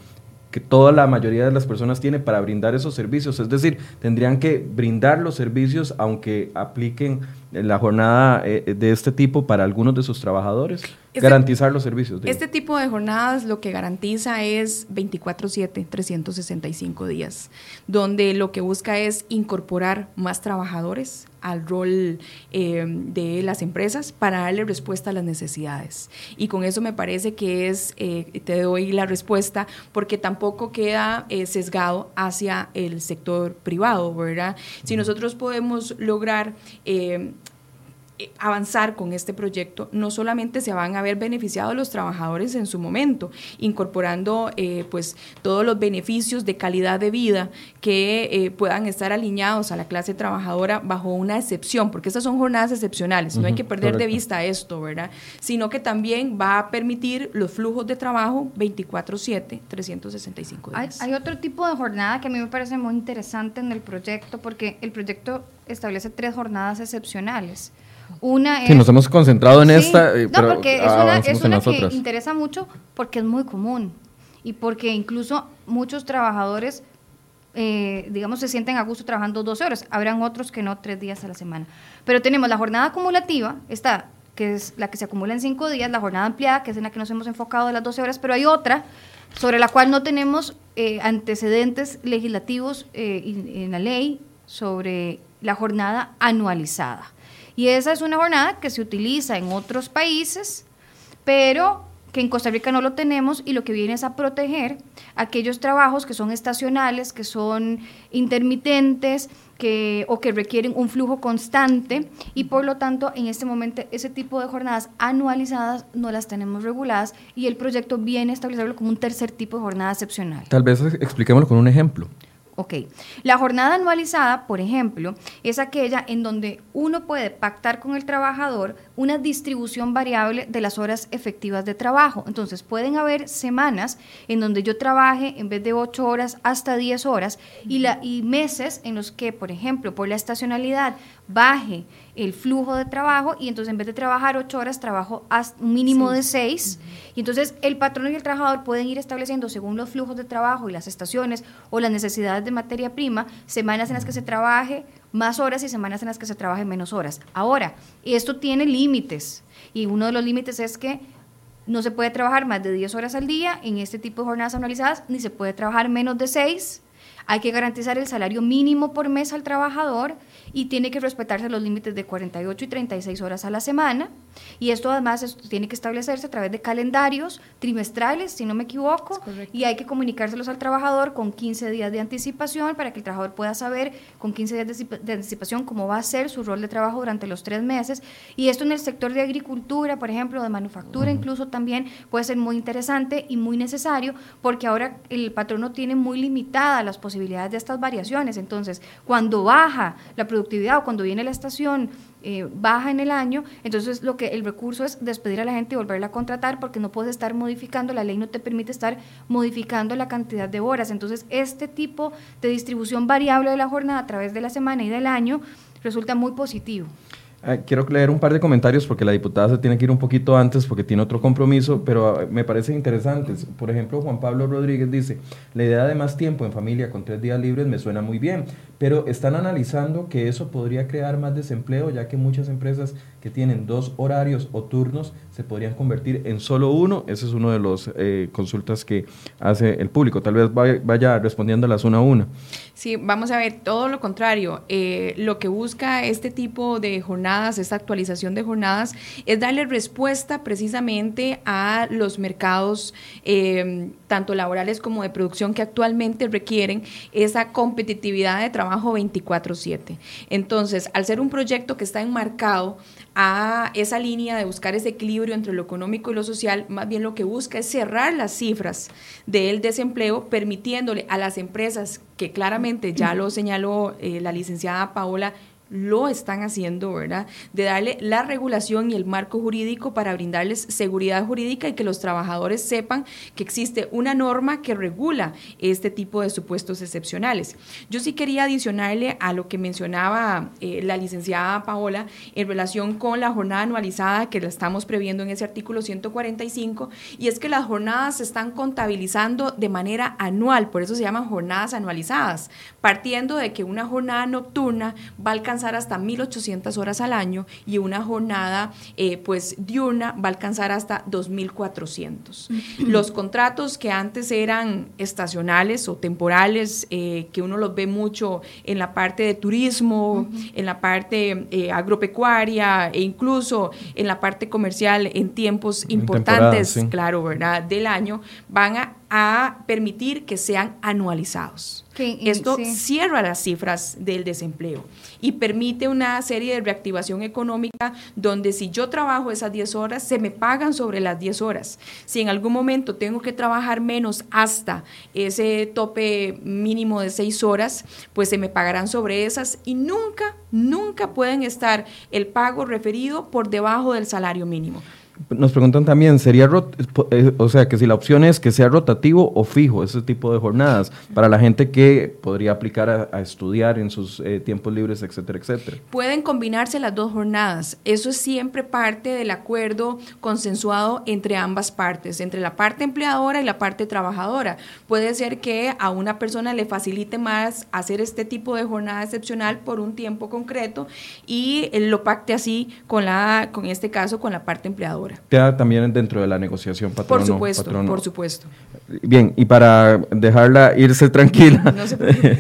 que toda la mayoría de las personas tiene para brindar esos servicios. Es decir, tendrían que brindar los servicios aunque apliquen la jornada eh, de este tipo para algunos de sus trabajadores? Este garantizar los servicios. Este tipo de jornadas lo que garantiza es 24/7, 365 días, donde lo que busca es incorporar más trabajadores al rol eh, de las empresas para darle respuesta a las necesidades. Y con eso me parece que es, eh, te doy la respuesta, porque tampoco queda sesgado hacia el sector privado, ¿verdad? Si nosotros podemos lograr eh, avanzar con este proyecto, no solamente se van a ver beneficiados los trabajadores en su momento, incorporando eh, pues todos los beneficios de calidad de vida que eh, puedan estar alineados a la clase trabajadora bajo una excepción, porque estas son jornadas excepcionales, no hay que perder de vista esto, ¿verdad? Sino que también va a permitir los flujos de trabajo 24/7, 365 días. Hay, hay otro tipo de jornada que a mí me parece muy interesante en el proyecto, porque el proyecto establece tres jornadas excepcionales. Una es, sí, nos hemos concentrado en esta. Eh, no, porque es una, es una que interesa mucho porque es muy común y porque incluso muchos trabajadores, eh, digamos, se sienten a gusto trabajando 12 horas. Habrán otros que no, tres días a la semana. Pero tenemos la jornada acumulativa, esta que es la que se acumula en cinco días, la jornada ampliada, que es en la que nos hemos enfocado de las 12 horas, pero hay otra sobre la cual no tenemos eh, antecedentes legislativos en la ley sobre la jornada anualizada. Y esa es una jornada que se utiliza en otros países, pero que en Costa Rica no lo tenemos y lo que viene es a proteger aquellos trabajos que son estacionales, que son intermitentes, que, o que requieren un flujo constante y por lo tanto en este momento ese tipo de jornadas anualizadas no las tenemos reguladas y el proyecto viene a establecerlo como un tercer tipo de jornada excepcional. Tal vez expliquémoslo con un ejemplo. Ok, la jornada anualizada, por ejemplo, es aquella en donde uno puede pactar con el trabajador una distribución variable de las horas efectivas de trabajo. Entonces, pueden haber semanas en donde yo trabaje en vez de 8 horas hasta 10 horas y, la, y meses en los que, por ejemplo, por la estacionalidad baje el flujo de trabajo y entonces en vez de trabajar ocho horas, trabajo un mínimo de seis. Y entonces el patrón y el trabajador pueden ir estableciendo según los flujos de trabajo y las estaciones o las necesidades de materia prima, semanas en las que se trabaje más horas y semanas en las que se trabaje menos horas. Ahora, esto tiene límites y uno de los límites es que no se puede trabajar más de 10 horas al día en este tipo de jornadas anualizadas, ni se puede trabajar menos de 6. Hay que garantizar el salario mínimo por mes al trabajador y tiene que respetarse los límites de 48 y 36 horas a la semana. Y esto además tiene que establecerse a través de calendarios trimestrales, si no me equivoco, y hay que comunicárselos al trabajador con 15 días de anticipación para que el trabajador pueda saber con 15 días de, anticipación cómo va a ser su rol de trabajo durante los tres meses. Y esto en el sector de agricultura, por ejemplo, de manufactura, incluso también puede ser muy interesante y muy necesario porque ahora el patrono tiene muy limitadas las posibilidades de estas variaciones. Entonces, cuando baja la producción, o cuando viene la estación eh, baja en el año, entonces lo que el recurso es despedir a la gente y volverla a contratar porque no puedes estar modificando, la ley no te permite estar modificando la cantidad de horas. Entonces, este tipo de distribución variable de la jornada a través de la semana y del año resulta muy positivo. Ah, quiero leer un par de comentarios porque la diputada se tiene que ir un poquito antes porque tiene otro compromiso, pero ah, me parecen interesantes. Por ejemplo, Juan Pablo Rodríguez dice, la idea de más tiempo en familia con tres días libres me suena muy bien, pero están analizando que eso podría crear más desempleo, ya que muchas empresas que tienen dos horarios o turnos se podrían convertir en solo uno. Ese es uno de los eh, consultas que hace el público. Tal vez vaya, respondiéndolas una a una. Sí, vamos a ver, todo lo contrario. Eh, lo que busca este tipo de jornadas, esta actualización de jornadas, es darle respuesta precisamente a los mercados, eh, tanto laborales como de producción, que actualmente requieren esa competitividad de trabajo 24/7. Entonces, al ser un proyecto que está enmarcado a esa línea de buscar ese equilibrio entre lo económico y lo social, más bien lo que busca es cerrar las cifras del desempleo, permitiéndole a las empresas que claramente ya lo señaló eh, la licenciada Paola, lo están haciendo, ¿verdad? De darle la regulación y el marco jurídico para brindarles seguridad jurídica y que los trabajadores sepan que existe una norma que regula este tipo de supuestos excepcionales. Yo sí quería adicionarle a lo que mencionaba eh, la licenciada Paola en relación con la jornada anualizada que la estamos previendo en ese artículo 145 y es que las jornadas se están contabilizando de manera anual, por eso se llaman jornadas anualizadas, partiendo de que una jornada nocturna va a alcanzar alcanzar hasta 1.800 horas al año y una jornada eh, pues diurna va a alcanzar hasta 2.400. Los contratos que antes eran estacionales o temporales, eh, que uno los ve mucho en la parte de turismo, en la parte eh, agropecuaria e incluso en la parte comercial en tiempos importantes, claro, ¿verdad? Del año, van a a permitir que sean anualizados. Esto cierra las cifras del desempleo y permite una serie de reactivación económica donde si yo trabajo esas 10 horas, se me pagan sobre las 10 horas. Si en algún momento tengo que trabajar menos hasta ese tope mínimo de 6 horas, pues se me pagarán sobre esas y nunca, nunca pueden estar el pago referido por debajo del salario mínimo. Nos preguntan también, ¿sería, eh, o sea, que si la opción es que sea rotativo o fijo ese tipo de jornadas para la gente que podría aplicar a, estudiar en sus eh, tiempos libres, etcétera, etcétera? Pueden combinarse las dos jornadas. Eso es siempre parte del acuerdo consensuado entre ambas partes, entre la parte empleadora y la parte trabajadora. Puede ser que a una persona le facilite más hacer este tipo de jornada excepcional por un tiempo concreto y lo pacte así con la, con este caso, con la parte empleadora. Queda también dentro de la negociación patrono. Por supuesto, por supuesto. Bien, y para dejarla irse tranquila,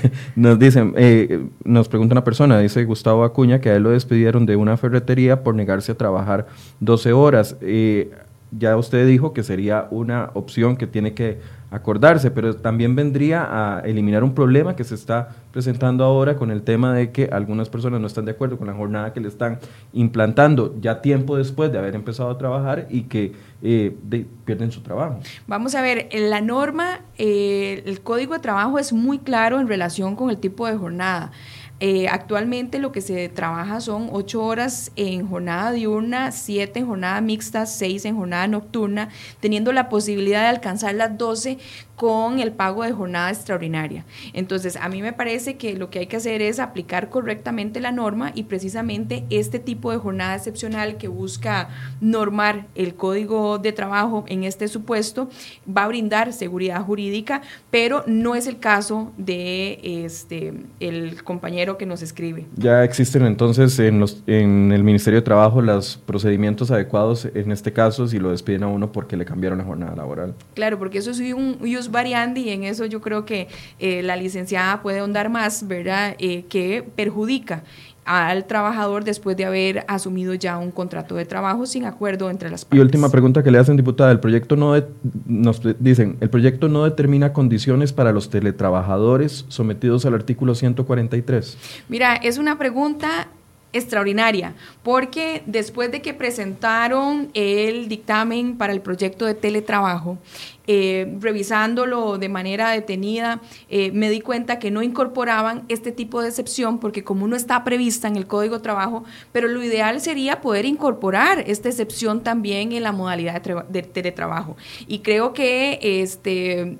nos dicen, eh, nos pregunta una persona, dice Gustavo Acuña, que a él lo despidieron de una ferretería por negarse a trabajar 12 horas. Eh, ya usted dijo que sería una opción que tiene que acordarse, pero también vendría a eliminar un problema que se está presentando ahora con el tema de que algunas personas no están de acuerdo con la jornada que le están implantando ya tiempo después de haber empezado a trabajar y que eh, pierden su trabajo. Vamos a ver, en la norma, eh, el código de trabajo es muy claro en relación con el tipo de jornada. Eh, actualmente lo que se trabaja son ocho horas en jornada diurna, siete en jornada mixta, seis en jornada nocturna, teniendo la posibilidad de alcanzar las 12 con el pago de jornada extraordinaria. Entonces, a mí me parece que lo que hay que hacer es aplicar correctamente la norma y precisamente este tipo de jornada excepcional que busca normar el código de trabajo en este supuesto va a brindar seguridad jurídica, pero no es el caso de este el compañero que nos escribe. Ya existen entonces en los en el Ministerio de Trabajo los procedimientos adecuados en este caso si lo despiden a uno porque le cambiaron la jornada laboral. Claro, porque eso es un variando y en eso yo creo que eh, la licenciada puede ahondar más, ¿verdad? Eh, que perjudica al trabajador después de haber asumido ya un contrato de trabajo sin acuerdo entre las partes. Y última pregunta que le hacen, diputada, el proyecto no nos dicen, el proyecto no determina condiciones para los teletrabajadores sometidos al artículo 143. Mira, es una pregunta extraordinaria, porque después de que presentaron el dictamen para el proyecto de teletrabajo, eh, revisándolo de manera detenida, eh, me di cuenta que no incorporaban este tipo de excepción porque como no está prevista en el Código de Trabajo, pero lo ideal sería poder incorporar esta excepción también en la modalidad de, teletrabajo. Y creo que este,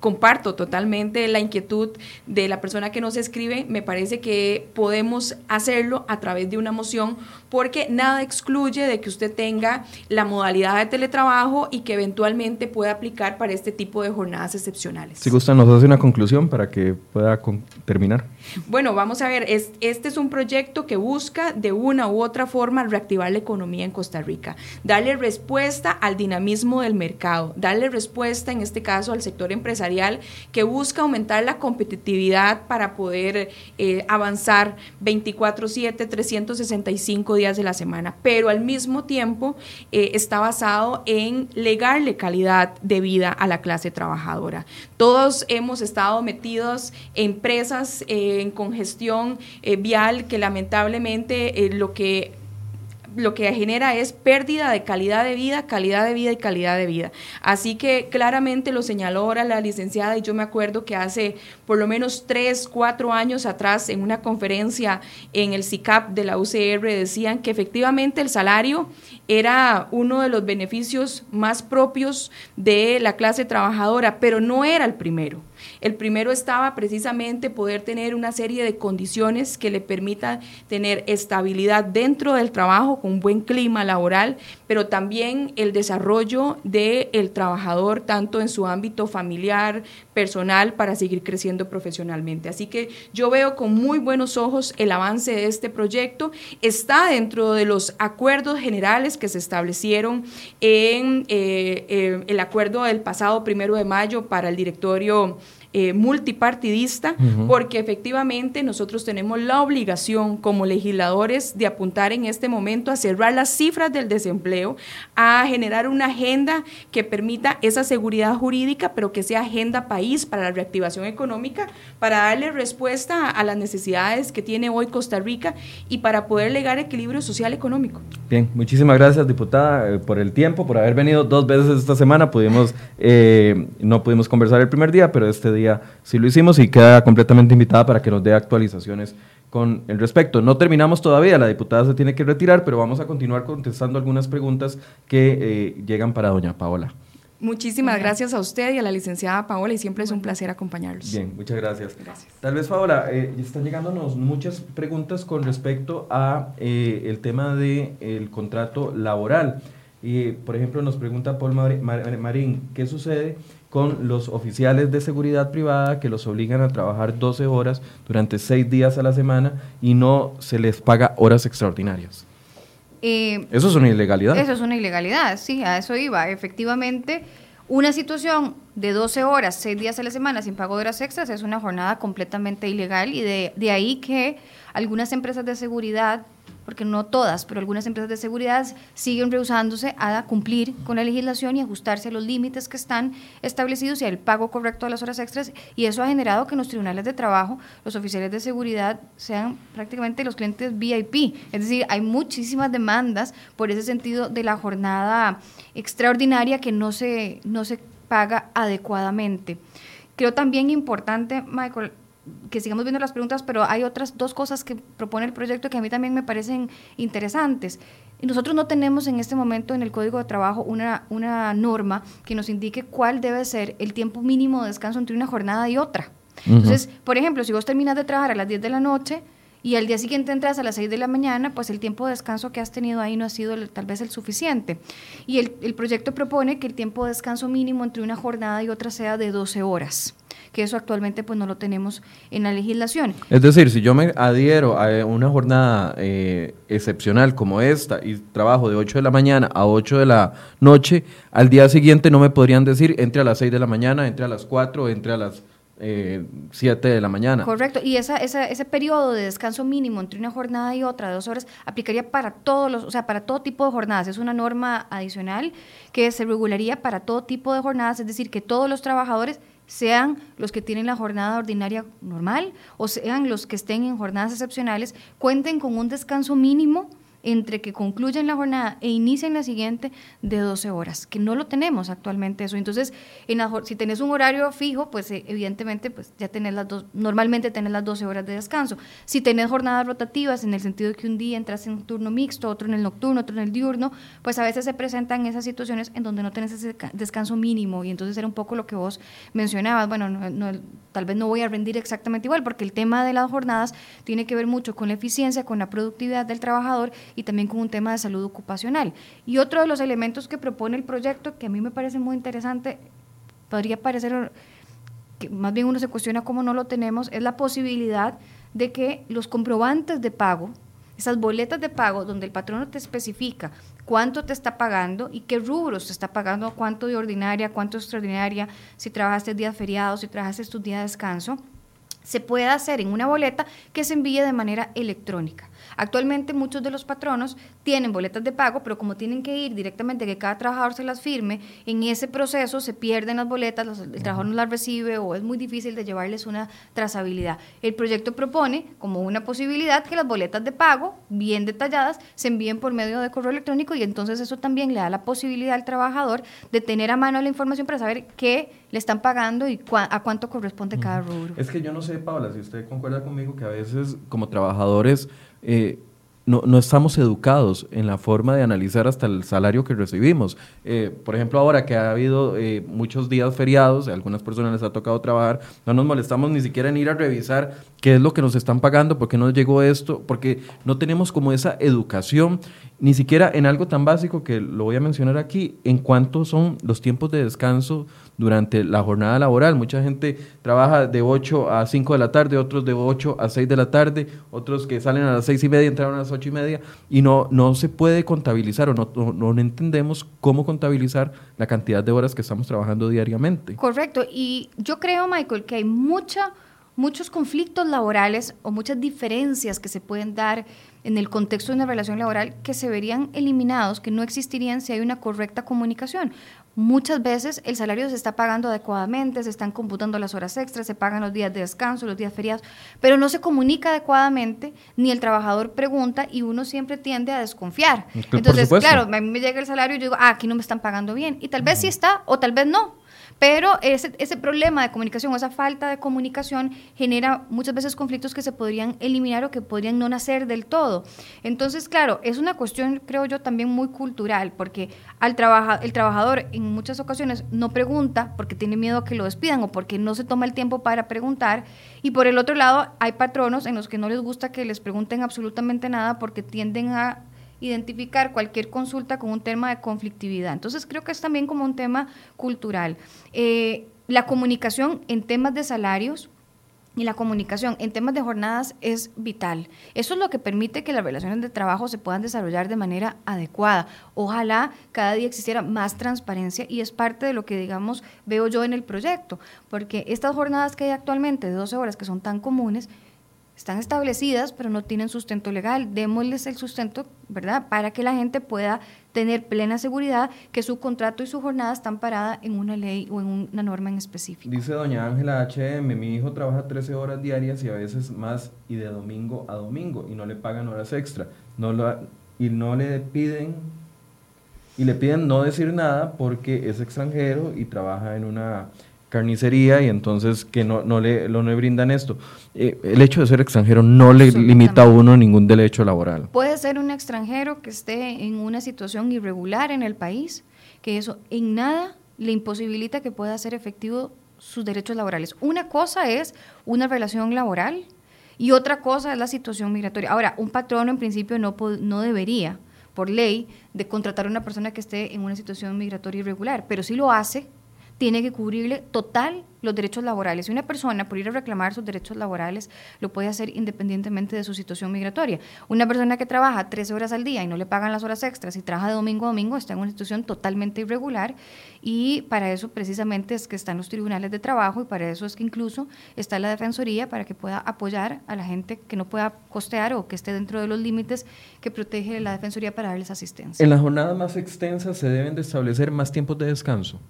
comparto totalmente la inquietud de la persona que nos escribe, me parece que podemos hacerlo a través de una moción porque nada excluye de que usted tenga la modalidad de teletrabajo y que eventualmente pueda aplicar para este tipo de jornadas excepcionales. Si gusta, nos hace una conclusión para que pueda terminar. Bueno, vamos a ver, este es un proyecto que busca de una u otra forma reactivar la economía en Costa Rica, darle respuesta al dinamismo del mercado, darle respuesta en este caso al sector empresarial que busca aumentar la competitividad para poder eh, avanzar 24/7, 365 días de la semana, pero al mismo tiempo eh, está basado en legarle calidad de vida a la clase trabajadora. Todos hemos estado metidos en presas, eh, en congestión eh, vial, que lamentablemente lo que lo que genera es pérdida de calidad de vida, calidad de vida y calidad de vida. Así que claramente lo señaló ahora la licenciada y yo me acuerdo que hace por lo menos tres, cuatro años atrás en una conferencia en el CICAP de la UCR decían que efectivamente el salario era uno de los beneficios más propios de la clase trabajadora, pero no era el primero. El primero estaba precisamente poder tener una serie de condiciones que le permitan tener estabilidad dentro del trabajo con un buen clima laboral, pero también el desarrollo del el trabajador tanto en su ámbito familiar, personal, para seguir creciendo profesionalmente. Así que yo veo con muy buenos ojos el avance de este proyecto. Está dentro de los acuerdos generales que se establecieron en eh, eh, el acuerdo del pasado primero de mayo para el directorio eh, multipartidista, porque efectivamente nosotros tenemos la obligación como legisladores de apuntar en este momento a cerrar las cifras del desempleo, a generar una agenda que permita esa seguridad jurídica, pero que sea agenda país para la reactivación económica, para darle respuesta a las necesidades que tiene hoy Costa Rica y para poder legar equilibrio social económico. Bien, muchísimas gracias, diputada, eh, por el tiempo, por haber venido dos veces esta semana. Pudimos, eh, no pudimos conversar el primer día, pero este día sí lo hicimos y queda completamente invitada para que nos dé actualizaciones con el respecto. No terminamos todavía, la diputada se tiene que retirar, pero vamos a continuar contestando algunas preguntas que eh, llegan para doña Paola. Muchísimas gracias a usted y a la licenciada Paola y siempre es un placer acompañarlos. Bien, muchas gracias. gracias. Tal vez Paola, eh, están llegándonos muchas preguntas con respecto a eh, el tema del el contrato laboral. Y, por ejemplo, nos pregunta Paul Marín, ¿qué sucede con los oficiales de seguridad privada que los obligan a trabajar 12 horas durante 6 días a la semana y no se les paga horas extraordinarias? Eh, eso es una ilegalidad. Eso es una ilegalidad, sí, a eso iba. Efectivamente, una situación de 12 horas, 6 días a la semana sin pago de horas extras es una jornada completamente ilegal y de, de ahí que algunas empresas de seguridad porque no todas, pero algunas empresas de seguridad siguen rehusándose a cumplir con la legislación y ajustarse a los límites que están establecidos y al pago correcto de las horas extras, y eso ha generado que en los tribunales de trabajo los oficiales de seguridad sean prácticamente los clientes VIP, es decir, hay muchísimas demandas por ese sentido de la jornada extraordinaria que no se, no se paga adecuadamente. Creo también importante, Michael, que sigamos viendo las preguntas, pero hay otras dos cosas que propone el proyecto que a mí también me parecen interesantes. Nosotros no tenemos en este momento en el Código de Trabajo una, una norma que nos indique cuál debe ser el tiempo mínimo de descanso entre una jornada y otra. Entonces, por ejemplo, si vos terminas de trabajar a las 10 de la noche, y al día siguiente entras a las 6 de la mañana, pues el tiempo de descanso que has tenido ahí no ha sido tal vez el suficiente. Y el, proyecto propone que el tiempo de descanso mínimo entre una jornada y otra sea de 12 horas que eso actualmente pues no lo tenemos en la legislación. Es decir, si yo me adhiero a una jornada eh, excepcional como esta y trabajo de 8 de la mañana a 8 de la noche, al día siguiente no me podrían decir entre a las 6 de la mañana, entre a las 4, entre a las eh, 7 de la mañana. Correcto, y esa, esa, ese periodo de descanso mínimo entre una jornada y otra dos horas aplicaría para todos los, o sea, para todo tipo de jornadas. Es una norma adicional que se regularía para todo tipo de jornadas, es decir, que todos los trabajadores sean los que tienen la jornada ordinaria normal o sean los que estén en jornadas excepcionales, cuenten con un descanso mínimo entre que concluyen la jornada e inician la siguiente de 12 horas, que no lo tenemos actualmente eso. Entonces, en si tenés un horario fijo, pues eh, evidentemente pues ya tenés las dos, normalmente tenés las 12 horas de descanso. Si tenés jornadas rotativas, en el sentido de que un día entras en turno mixto, otro en el nocturno, otro en el diurno, pues a veces se presentan esas situaciones en donde no tenés ese descanso mínimo y entonces era un poco lo que vos mencionabas. Bueno, tal vez no voy a rendir exactamente igual, porque el tema de las jornadas tiene que ver mucho con la eficiencia, con la productividad del trabajador y también con un tema de salud ocupacional. Y otro de los elementos que propone el proyecto, que a mí me parece muy interesante, podría parecer que más bien uno se cuestiona cómo no lo tenemos, es la posibilidad de que los comprobantes de pago, esas boletas de pago donde el patrono te especifica cuánto te está pagando y qué rubros te está pagando, cuánto de ordinaria, cuánto extraordinaria, si trabajaste días feriados, si trabajaste tus días de descanso, se pueda hacer en una boleta que se envíe de manera electrónica. Actualmente muchos de los patronos tienen boletas de pago, pero como tienen que ir directamente que cada trabajador se las firme, en ese proceso se pierden las boletas, el trabajador no las recibe o es muy difícil de llevarles una trazabilidad. El proyecto propone como una posibilidad que las boletas de pago, bien detalladas, se envíen por medio de correo electrónico y entonces eso también le da la posibilidad al trabajador de tener a mano la información para saber qué le están pagando y a cuánto corresponde cada rubro. Es que yo no sé, Paula, si usted concuerda conmigo que a veces como trabajadores eh, no, no, estamos educados en la forma de analizar hasta el salario que recibimos. Eh, por ejemplo, ahora que ha habido eh, muchos días feriados, a algunas personas les ha tocado trabajar, no nos molestamos ni siquiera en ir a revisar qué es lo que nos están pagando, por qué nos llegó esto, porque no tenemos como esa educación, ni siquiera en algo tan básico que lo voy a mencionar aquí, en cuánto son los tiempos de descanso durante la jornada laboral. Mucha gente trabaja de 8 a 5 de la tarde, otros de 8 a 6 de la tarde, otros que salen a las 6 y media, entraron a las 8 y media, y no, no se puede contabilizar o no, no, entendemos cómo contabilizar la cantidad de horas que estamos trabajando diariamente. Correcto, y yo creo, Michael, que hay mucha, muchos conflictos laborales o muchas diferencias que se pueden dar en el contexto de una relación laboral que se verían eliminados, que no existirían si hay una correcta comunicación. Muchas veces el salario se está pagando adecuadamente, se están computando las horas extras, se pagan los días de descanso, los días feriados, pero no se comunica adecuadamente, ni el trabajador pregunta y uno siempre tiende a desconfiar. Entonces, claro, a mí me llega el salario y yo digo, ah, aquí no me están pagando bien. Y tal vez sí está o tal vez no. Pero ese, ese problema de comunicación esa falta de comunicación genera muchas veces conflictos que se podrían eliminar o que podrían no nacer del todo. Entonces, claro, es una cuestión, creo yo, también muy cultural, porque al el trabajador en muchas ocasiones no pregunta porque tiene miedo a que lo despidan o porque no se toma el tiempo para preguntar. Y por el otro lado, hay patronos en los que no les gusta que les pregunten absolutamente nada porque tienden a identificar cualquier consulta con un tema de conflictividad. Entonces creo que es también como un tema cultural. Eh, la comunicación en temas de salarios y la comunicación en temas de jornadas es vital. Eso es lo que permite que las relaciones de trabajo se puedan desarrollar de manera adecuada. Ojalá cada día existiera más transparencia y es parte de lo que, digamos, veo yo en el proyecto, porque estas jornadas que hay actualmente de 12 horas que son tan comunes, están establecidas, pero no tienen sustento legal. Démosles el sustento, ¿verdad? Para que la gente pueda tener plena seguridad que su contrato y su jornada están paradas en una ley o en una norma en específico. Dice doña Ángela HM, mi hijo trabaja 13 horas diarias y a veces más y de domingo a domingo y no le pagan horas extra. No lo, y no le piden y le piden no decir nada porque es extranjero y trabaja en una carnicería y entonces que no, no, le, no le brindan esto. Eh, el hecho de ser extranjero no le limita a uno ningún derecho laboral. Puede ser un extranjero que esté en una situación irregular en el país, que eso en nada le imposibilita que pueda hacer efectivo sus derechos laborales. Una cosa es una relación laboral y otra cosa es la situación migratoria. Ahora, un patrono en principio no, no debería, por ley, de contratar a una persona que esté en una situación migratoria irregular, pero si lo hace, tiene que cubrirle total los derechos laborales. Y una persona, por ir a reclamar sus derechos laborales, lo puede hacer independientemente de su situación migratoria. Una persona que trabaja 13 horas al día y no le pagan las horas extras y trabaja de domingo a domingo está en una situación totalmente irregular y para eso precisamente es que están los tribunales de trabajo y para eso es que incluso está la Defensoría para que pueda apoyar a la gente que no pueda costear o que esté dentro de los límites que protege la Defensoría para darles asistencia. En las jornadas más extensas se deben de establecer más tiempos de descanso.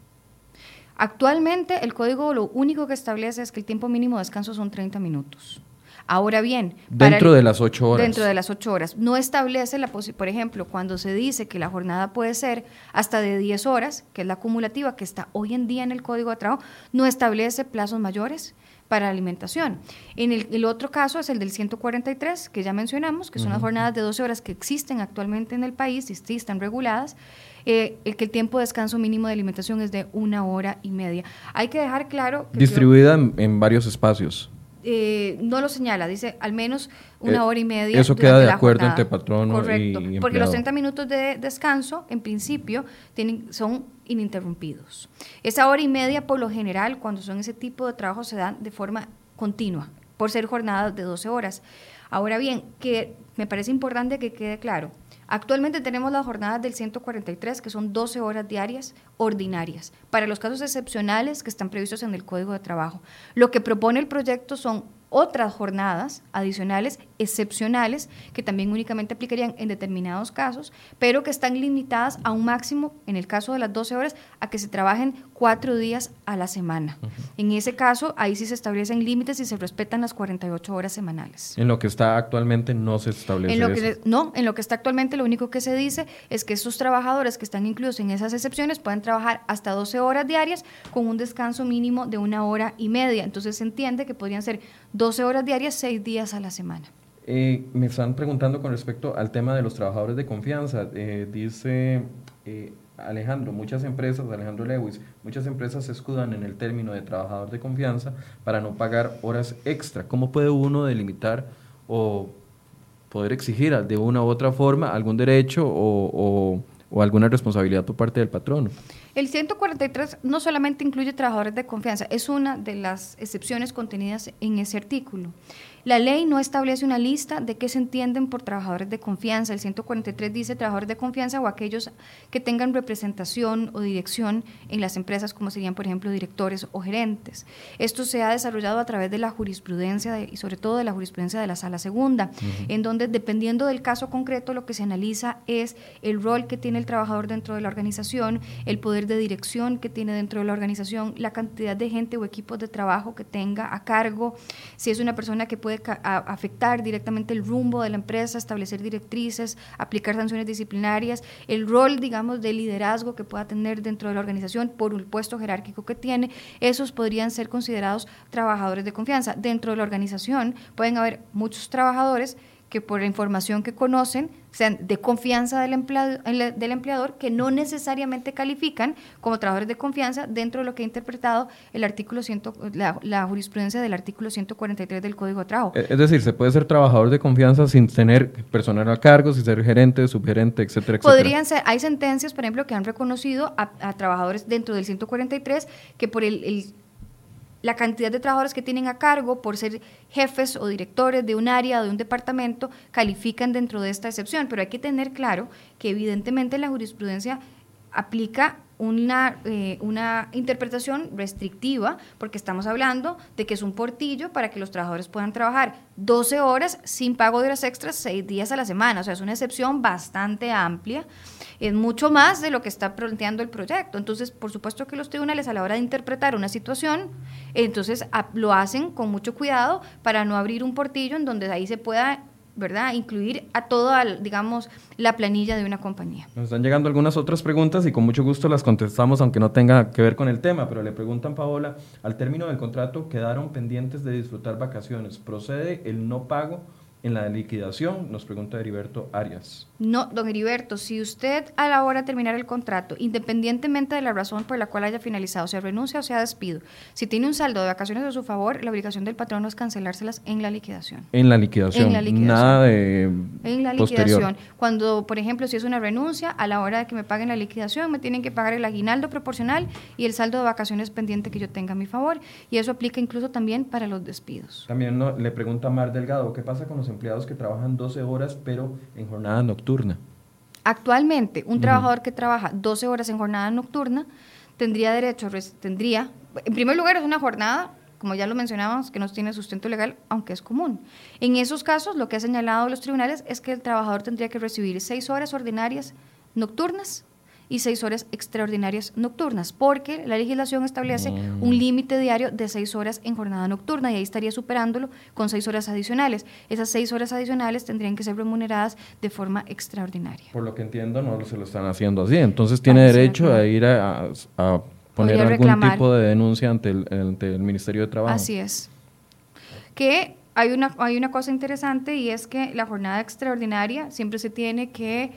Actualmente el código lo único que establece es que el tiempo mínimo de descanso son 30 minutos. Ahora bien, dentro de las ocho horas. Dentro de las ocho horas. No establece la posibilidad, por ejemplo, cuando se dice que la jornada puede ser hasta de 10 horas, que es la acumulativa que está hoy en día en el Código de Trabajo, no establece plazos mayores para alimentación. En el, otro caso es el del 143, que ya mencionamos, que son las jornadas de 12 horas que existen actualmente en el país y sí están reguladas eh, el que el tiempo de descanso mínimo de alimentación es de una hora y media. Hay que dejar claro... Distribuida en, varios espacios. Eh, no lo señala, dice al menos una eh, hora y media. Eso queda de acuerdo entre patrono Correcto, porque los 30 minutos de descanso, en principio, tienen, son ininterrumpidos. Esa hora y media, por lo general, cuando son ese tipo de trabajo, se dan de forma continua, por ser jornadas de 12 horas. Ahora bien, que me parece importante que quede claro, Actualmente tenemos las jornadas del 143, que son 12 horas diarias ordinarias, para los casos excepcionales que están previstos en el Código de Trabajo. Lo que propone el proyecto son otras jornadas adicionales excepcionales que también únicamente aplicarían en determinados casos, pero que están limitadas a un máximo, en el caso de las 12 horas, a que se trabajen cuatro días a la semana. En ese caso, ahí sí se establecen límites y se respetan las 48 horas semanales. En lo que está actualmente no se establece en lo que, No, en lo que está actualmente lo único que se dice es que esos trabajadores que están incluidos en esas excepciones pueden trabajar hasta 12 horas diarias con un descanso mínimo de una hora y media. Entonces se entiende que podrían ser 12 horas diarias, 6 días a la semana. Eh, me están preguntando con respecto al tema de los trabajadores de confianza. Eh, dice eh, Alejandro, muchas empresas, Alejandro Lewis, muchas empresas se escudan en el término de trabajador de confianza para no pagar horas extra. ¿Cómo puede uno delimitar o poder exigir de una u otra forma algún derecho o, o alguna responsabilidad por parte del patrono? El 143 no solamente incluye trabajadores de confianza, es una de las excepciones contenidas en ese artículo. La ley no establece una lista de qué se entienden por trabajadores de confianza. El 143 dice trabajadores de confianza o aquellos que tengan representación o dirección en las empresas, como serían, por ejemplo, directores o gerentes. Esto se ha desarrollado a través de la jurisprudencia y sobre todo de la jurisprudencia de la Sala Segunda, en donde dependiendo del caso concreto lo que se analiza es el rol que tiene el trabajador dentro de la organización, el poder de dirección que tiene dentro de la organización, la cantidad de gente o equipos de trabajo que tenga a cargo, si es una persona que puede afectar directamente el rumbo de la empresa, establecer directrices, aplicar sanciones disciplinarias, el rol, digamos, de liderazgo que pueda tener dentro de la organización por el puesto jerárquico que tiene, esos podrían ser considerados trabajadores de confianza. Dentro de la organización pueden haber muchos trabajadores que por la información que conocen sean de confianza del, empleado, del empleador, que no necesariamente califican como trabajadores de confianza dentro de lo que ha interpretado el artículo la, jurisprudencia del artículo 143 del Código de Trabajo. E, es decir, se puede ser trabajador de confianza sin tener personal a cargo, sin ser gerente, subgerente, etcétera, etcétera. Podrían ser, hay sentencias, por ejemplo, que han reconocido a, trabajadores dentro del 143 que por el la cantidad de trabajadores que tienen a cargo por ser jefes o directores de un área o de un departamento califican dentro de esta excepción, pero hay que tener claro que evidentemente la jurisprudencia aplica una, eh, una interpretación restrictiva, porque estamos hablando de que es un portillo para que los trabajadores puedan trabajar 12 horas sin pago de horas extras, 6 días a la semana. O sea, es una excepción bastante amplia. Es mucho más de lo que está planteando el proyecto. Entonces, por supuesto que los tribunales a la hora de interpretar una situación, entonces lo hacen con mucho cuidado para no abrir un portillo en donde ahí se pueda ¿verdad? Incluir a toda, digamos, la planilla de una compañía. Nos están llegando algunas otras preguntas y con mucho gusto las contestamos, aunque no tenga que ver con el tema, pero le preguntan, Paola, al término del contrato quedaron pendientes de disfrutar vacaciones. ¿Procede el no pago en la liquidación? Nos pregunta Heriberto Arias. No, don Heriberto, si usted a la hora de terminar el contrato, independientemente de la razón por la cual haya finalizado, sea renuncia o sea despido, si tiene un saldo de vacaciones a su favor, la obligación del patrón es cancelárselas en la liquidación. En la liquidación. Nada de. En la liquidación. Cuando, por ejemplo, si es una renuncia, a la hora de que me paguen la liquidación, me tienen que pagar el aguinaldo proporcional y el saldo de vacaciones pendiente que yo tenga a mi favor. Y eso aplica incluso también para los despidos. También le pregunta Mar Delgado, ¿qué pasa con los empleados que trabajan 12 horas pero en jornada nocturna? Actualmente, un trabajador que trabaja 12 horas en jornada nocturna tendría derecho, tendría, en primer lugar es una jornada, como ya lo mencionábamos, que no tiene sustento legal, aunque es común. En esos casos, lo que ha señalado los tribunales es que el trabajador tendría que recibir seis horas ordinarias nocturnas y seis horas extraordinarias nocturnas, porque la legislación establece mm. un límite diario de seis horas en jornada nocturna y ahí estaría superándolo con seis horas adicionales. Esas seis horas adicionales tendrían que ser remuneradas de forma extraordinaria. Por lo que entiendo, no se lo están haciendo así. Entonces tiene derecho a ir a, poner algún tipo de denuncia ante el, ante el Ministerio de Trabajo. Así es. Que hay una, hay una cosa interesante y es que la jornada extraordinaria siempre se tiene que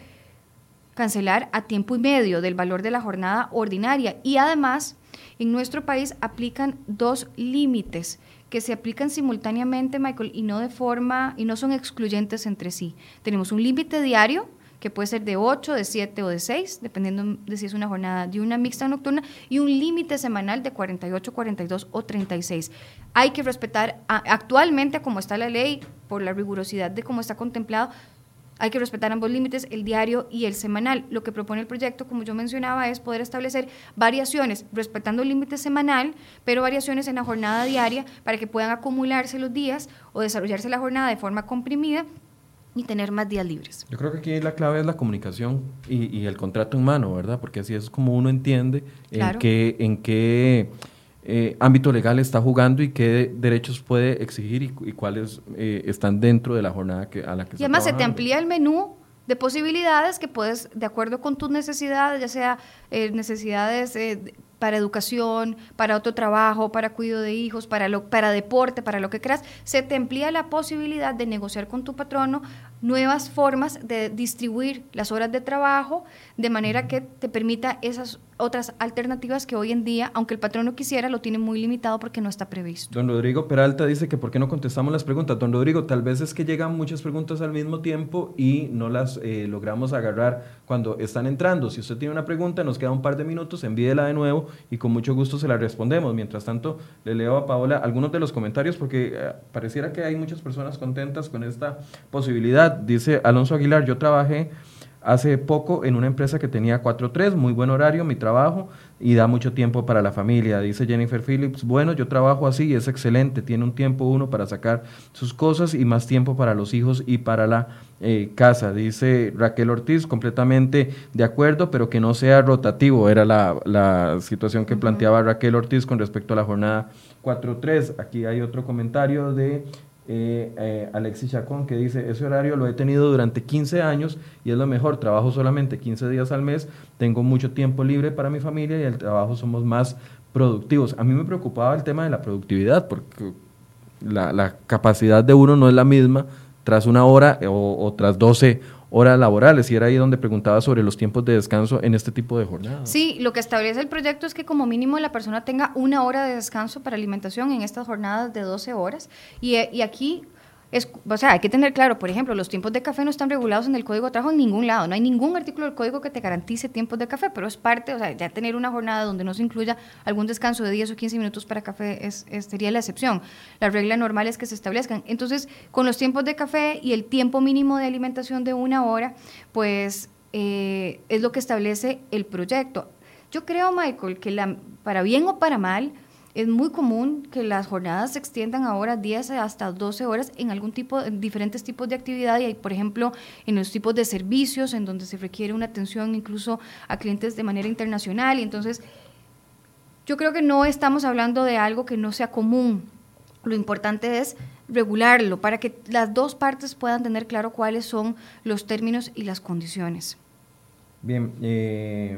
cancelar a tiempo y medio del valor de la jornada ordinaria. Y además, en nuestro país aplican dos límites que se aplican simultáneamente, Michael, y no de forma, y no son excluyentes entre sí. Tenemos un límite diario, que puede ser de 8, de 7 o de 6, dependiendo de si es una jornada de una mixta nocturna, y un límite semanal de 48, 42 o 36. Hay que respetar, actualmente como está la ley, por la rigurosidad de cómo está contemplado, hay que respetar ambos límites, el diario y el semanal. Lo que propone el proyecto, como yo mencionaba, es poder establecer variaciones, respetando el límite semanal, pero variaciones en la jornada diaria para que puedan acumularse los días o desarrollarse la jornada de forma comprimida y tener más días libres. Yo creo que aquí la clave es la comunicación y, el contrato humano, ¿verdad? Porque así es como uno entiende en qué... En qué eh, ámbito legal está jugando y qué derechos puede exigir y, cuáles eh, están dentro de la jornada que, a la que y además se te amplía el menú de posibilidades que puedes, de acuerdo con tus necesidades, ya sea eh, necesidades para educación, para otro trabajo, para cuidado de hijos, para, lo, para deporte, para lo que creas, se te amplía la posibilidad de negociar con tu patrono nuevas formas de distribuir las horas de trabajo de manera que te permita esas otras alternativas que hoy en día, aunque el patrón no quisiera, lo tiene muy limitado porque no está previsto. Don Rodrigo Peralta dice que por qué no contestamos las preguntas. Don Rodrigo, tal vez es que llegan muchas preguntas al mismo tiempo y no las eh, logramos agarrar cuando están entrando. Si usted tiene una pregunta, nos queda un par de minutos, envíela de nuevo y con mucho gusto se la respondemos. Mientras tanto, le leo a Paola algunos de los comentarios porque eh, pareciera que hay muchas personas contentas con esta posibilidad. Dice Alonso Aguilar, yo trabajé hace poco en una empresa que tenía 4-3, muy buen horario, mi trabajo, y da mucho tiempo para la familia. Dice Jennifer Phillips, bueno, yo trabajo así y es excelente, tiene un tiempo uno para sacar sus cosas y más tiempo para los hijos y para la eh, casa. Dice Raquel Ortiz, completamente de acuerdo, pero que no sea rotativo, era la, situación que planteaba Raquel Ortiz con respecto a la jornada 4-3. Aquí hay otro comentario de eh, eh, Alexis Chacón, que dice, ese horario lo he tenido durante 15 años y es lo mejor, trabajo solamente 15 días al mes, tengo mucho tiempo libre para mi familia y el trabajo somos más productivos. A mí me preocupaba el tema de la productividad, porque la, capacidad de uno no es la misma tras una hora o, o tras 12 horas laborales y era ahí donde preguntaba sobre los tiempos de descanso en este tipo de jornadas. Sí, lo que establece el proyecto es que como mínimo la persona tenga una hora de descanso para alimentación en estas jornadas de 12 horas y, y aquí es, o sea, hay que tener claro, por ejemplo, los tiempos de café no están regulados en el Código de Trabajo en ningún lado. No hay ningún artículo del Código que te garantice tiempos de café, pero es parte, o sea, ya tener una jornada donde no se incluya algún descanso de 10 o 15 minutos para café es, sería la excepción. La regla normal es que se establezcan. Entonces, con los tiempos de café y el tiempo mínimo de alimentación de una hora, pues eh, es lo que establece el proyecto. Yo creo, Michael, que la, para bien o para mal, es muy común que las jornadas se extiendan ahora 10 hasta 12 horas en algún tipo, en diferentes tipos de actividad y por ejemplo en los tipos de servicios en donde se requiere una atención incluso a clientes de manera internacional y entonces yo creo que no estamos hablando de algo que no sea común. Lo importante es regularlo para que las dos partes puedan tener claro cuáles son los términos y las condiciones. Bien, eh,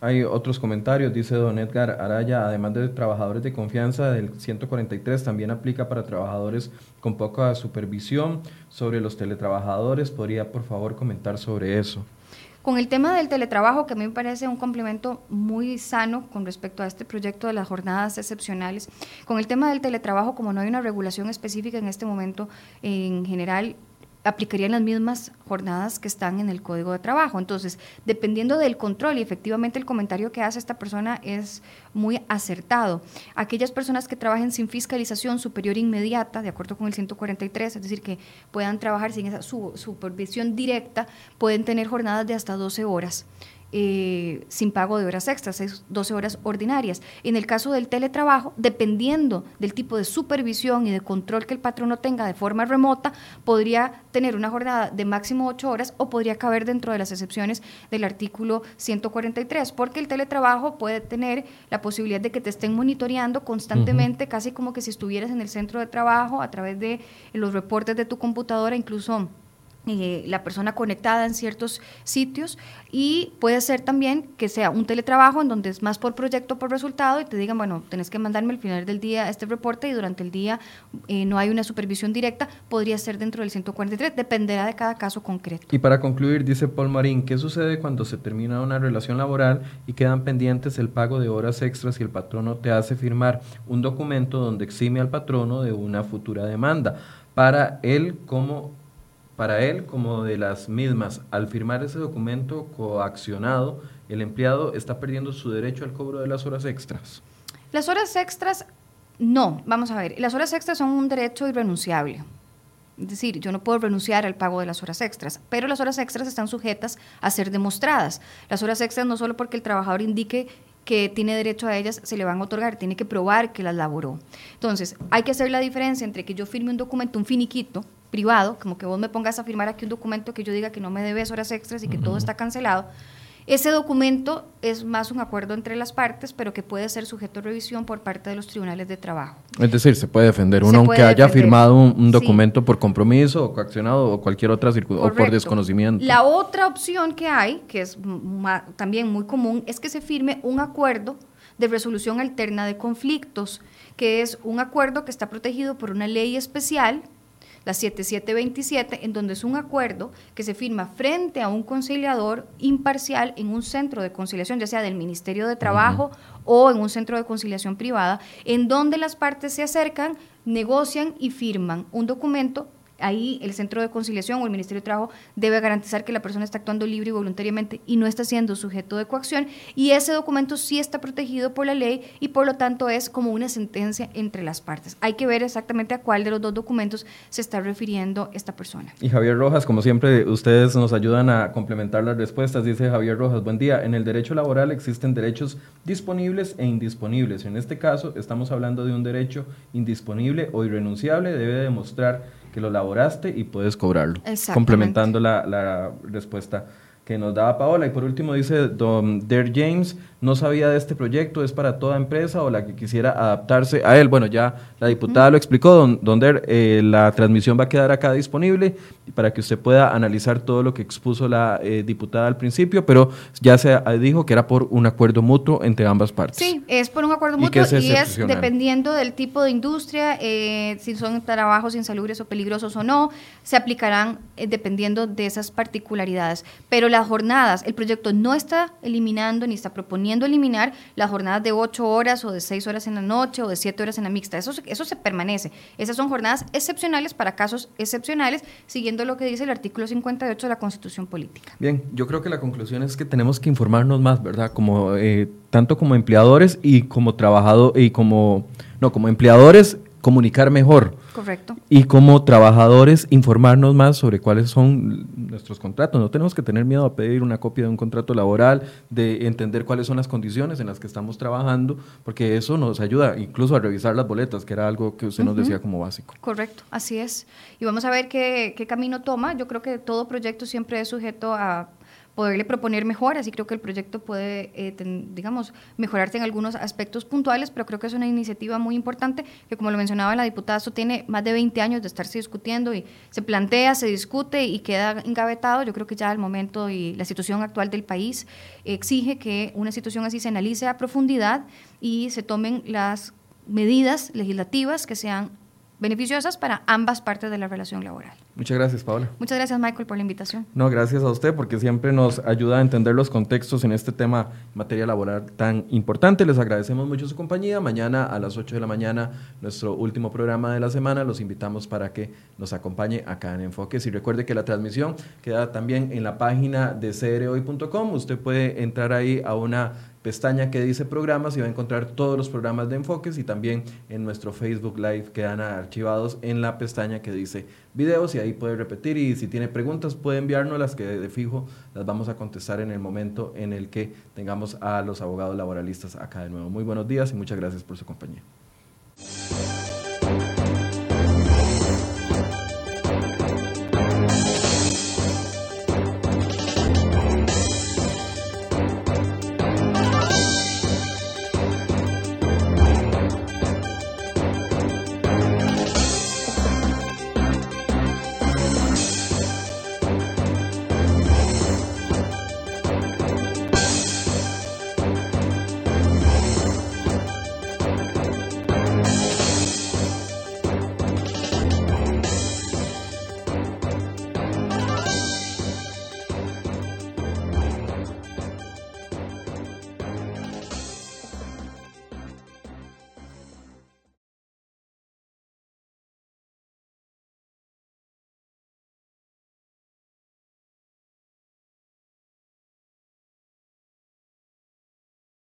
hay otros comentarios, dice don Edgar Araya, además de trabajadores de confianza del 143, también aplica para trabajadores con poca supervisión. Sobre los teletrabajadores, ¿podría por favor comentar sobre eso? Con el tema del teletrabajo, que a mí me parece un complemento muy sano con respecto a este proyecto de las jornadas excepcionales, con el tema del teletrabajo, como no hay una regulación específica en este momento, en general aplicarían las mismas jornadas que están en el código de trabajo. Entonces, dependiendo del control, y efectivamente el comentario que hace esta persona es muy acertado, aquellas personas que trabajen sin fiscalización superior inmediata, de acuerdo con el 143, es decir, que puedan trabajar sin esa supervisión directa, pueden tener jornadas de hasta 12 horas. Eh, sin pago de horas extras, es 12 horas ordinarias. En el caso del teletrabajo, dependiendo del tipo de supervisión y de control que el patrono tenga de forma remota, podría tener una jornada de máximo 8 horas o podría caber dentro de las excepciones del artículo 143, porque el teletrabajo puede tener la posibilidad de que te estén monitoreando constantemente, casi como que si estuvieras en el centro de trabajo a través de los reportes de tu computadora, incluso eh, la persona conectada en ciertos sitios y puede ser también que sea un teletrabajo en donde es más por proyecto por resultado y te digan, bueno, tenés que mandarme al final del día este reporte y durante el día eh, no hay una supervisión directa, podría ser dentro del 143, dependerá de cada caso concreto. Y para concluir, dice Paul Marín, ¿qué sucede cuando se termina una relación laboral y quedan pendientes el pago de horas extras y el patrono te hace firmar un documento donde exime al patrono de una futura demanda? Para él como para él como de las mismas. Al firmar ese documento coaccionado, el empleado está perdiendo su derecho al cobro de las horas extras. Las horas extras, no, vamos a ver, las horas extras son un derecho irrenunciable. Es decir, yo no puedo renunciar al pago de las horas extras, pero las horas extras están sujetas a ser demostradas. Las horas extras no solo porque el trabajador indique que tiene derecho a ellas se le van a otorgar, tiene que probar que las laboró. Entonces, hay que hacer la diferencia entre que yo firme un documento, un finiquito, privado, como que vos me pongas a firmar aquí un documento que yo diga que no me debes horas extras y que todo está cancelado. Ese documento es más un acuerdo entre las partes, pero que puede ser sujeto a revisión por parte de los tribunales de trabajo. Es decir, se puede defender uno aunque haya firmado un, documento por compromiso o coaccionado o cualquier otra circunstancia o por desconocimiento. La otra opción que hay, que es también muy común, es que se firme un acuerdo de resolución alterna de conflictos, que es un acuerdo que está protegido por una ley especial la 7727, en donde es un acuerdo que se firma frente a un conciliador imparcial en un centro de conciliación, ya sea del Ministerio de Trabajo o en un centro de conciliación privada, en donde las partes se acercan, negocian y firman un documento ahí el centro de conciliación o el Ministerio de Trabajo debe garantizar que la persona está actuando libre y voluntariamente y no está siendo sujeto de coacción y ese documento sí está protegido por la ley y por lo tanto es como una sentencia entre las partes. Hay que ver exactamente a cuál de los dos documentos se está refiriendo esta persona. Y Javier Rojas, como siempre, ustedes nos ayudan a complementar las respuestas. Dice Javier Rojas, buen día. En el derecho laboral existen derechos disponibles e indisponibles. En este caso, estamos hablando de un derecho indisponible o irrenunciable. Debe demostrar que lo laboraste y puedes cobrarlo. Complementando la, la respuesta que nos daba Paola. Y por último dice Don Der James, no sabía de este proyecto, es para toda empresa o la que quisiera adaptarse a él. Bueno, ya la diputada lo explicó, don, eh, la transmisión va a quedar acá disponible para que usted pueda analizar todo lo que expuso la eh, diputada al principio, pero ya se dijo que era por un acuerdo mutuo entre ambas partes. Sí, es por un acuerdo mutuo y es, dependiendo del tipo de industria, eh, si son trabajos insalubres o peligrosos o no, se aplicarán dependiendo de esas particularidades. Pero las jornadas, el proyecto no está eliminando ni está proponiendo eliminar las jornadas de 8 horas o de 6 horas en la noche o de 7 horas en la mixta. Eso, eso se permanece. Esas son jornadas excepcionales para casos excepcionales, siguiendo lo que dice el artículo 58 de la Constitución Política. Bien, yo creo que la conclusión es que tenemos que informarnos más, ¿verdad? Como, eh, tanto como empleadores y como trabajadores y como, no, como empleadores comunicar mejor. Correcto. Y como trabajadores informarnos más sobre cuáles son nuestros contratos. No tenemos que tener miedo a pedir una copia de un contrato laboral, de entender cuáles son las condiciones en las que estamos trabajando, porque eso nos ayuda incluso a revisar las boletas, que era algo que usted nos decía como básico. Correcto, así es. Y vamos a ver qué, qué camino toma. Yo creo que todo proyecto siempre es sujeto a poderle proponer mejoras y creo que el proyecto puede, eh, digamos, mejorarse en algunos aspectos puntuales, pero creo que es una iniciativa muy importante que, como lo mencionaba la diputada, esto tiene más de 20 años de estarse discutiendo y se plantea, se discute y queda engavetado. Yo creo que ya el momento y la situación actual del país exige que una situación así se analice a profundidad y se tomen las medidas legislativas que sean beneficiosas para ambas partes de la relación laboral. Muchas gracias, Paola. Muchas gracias, Michael, por la invitación. No, gracias a usted porque siempre nos ayuda a entender los contextos en este tema materia laboral tan importante. Les agradecemos mucho su compañía. Mañana a las 8 de la mañana, nuestro último programa de la semana. Los invitamos para que nos acompañe acá en Enfoques. Y recuerde que la transmisión queda también en la página de crhoy.com. Usted puede entrar ahí a una pestaña que dice programas y va a encontrar todos los programas de enfoques y también en nuestro Facebook Live quedan archivados en la pestaña que dice videos y ahí puede repetir y si tiene preguntas puede enviarnos las que de fijo las vamos a contestar en el momento en el que tengamos a los abogados laboralistas acá de nuevo. Muy buenos días y muchas gracias por su compañía.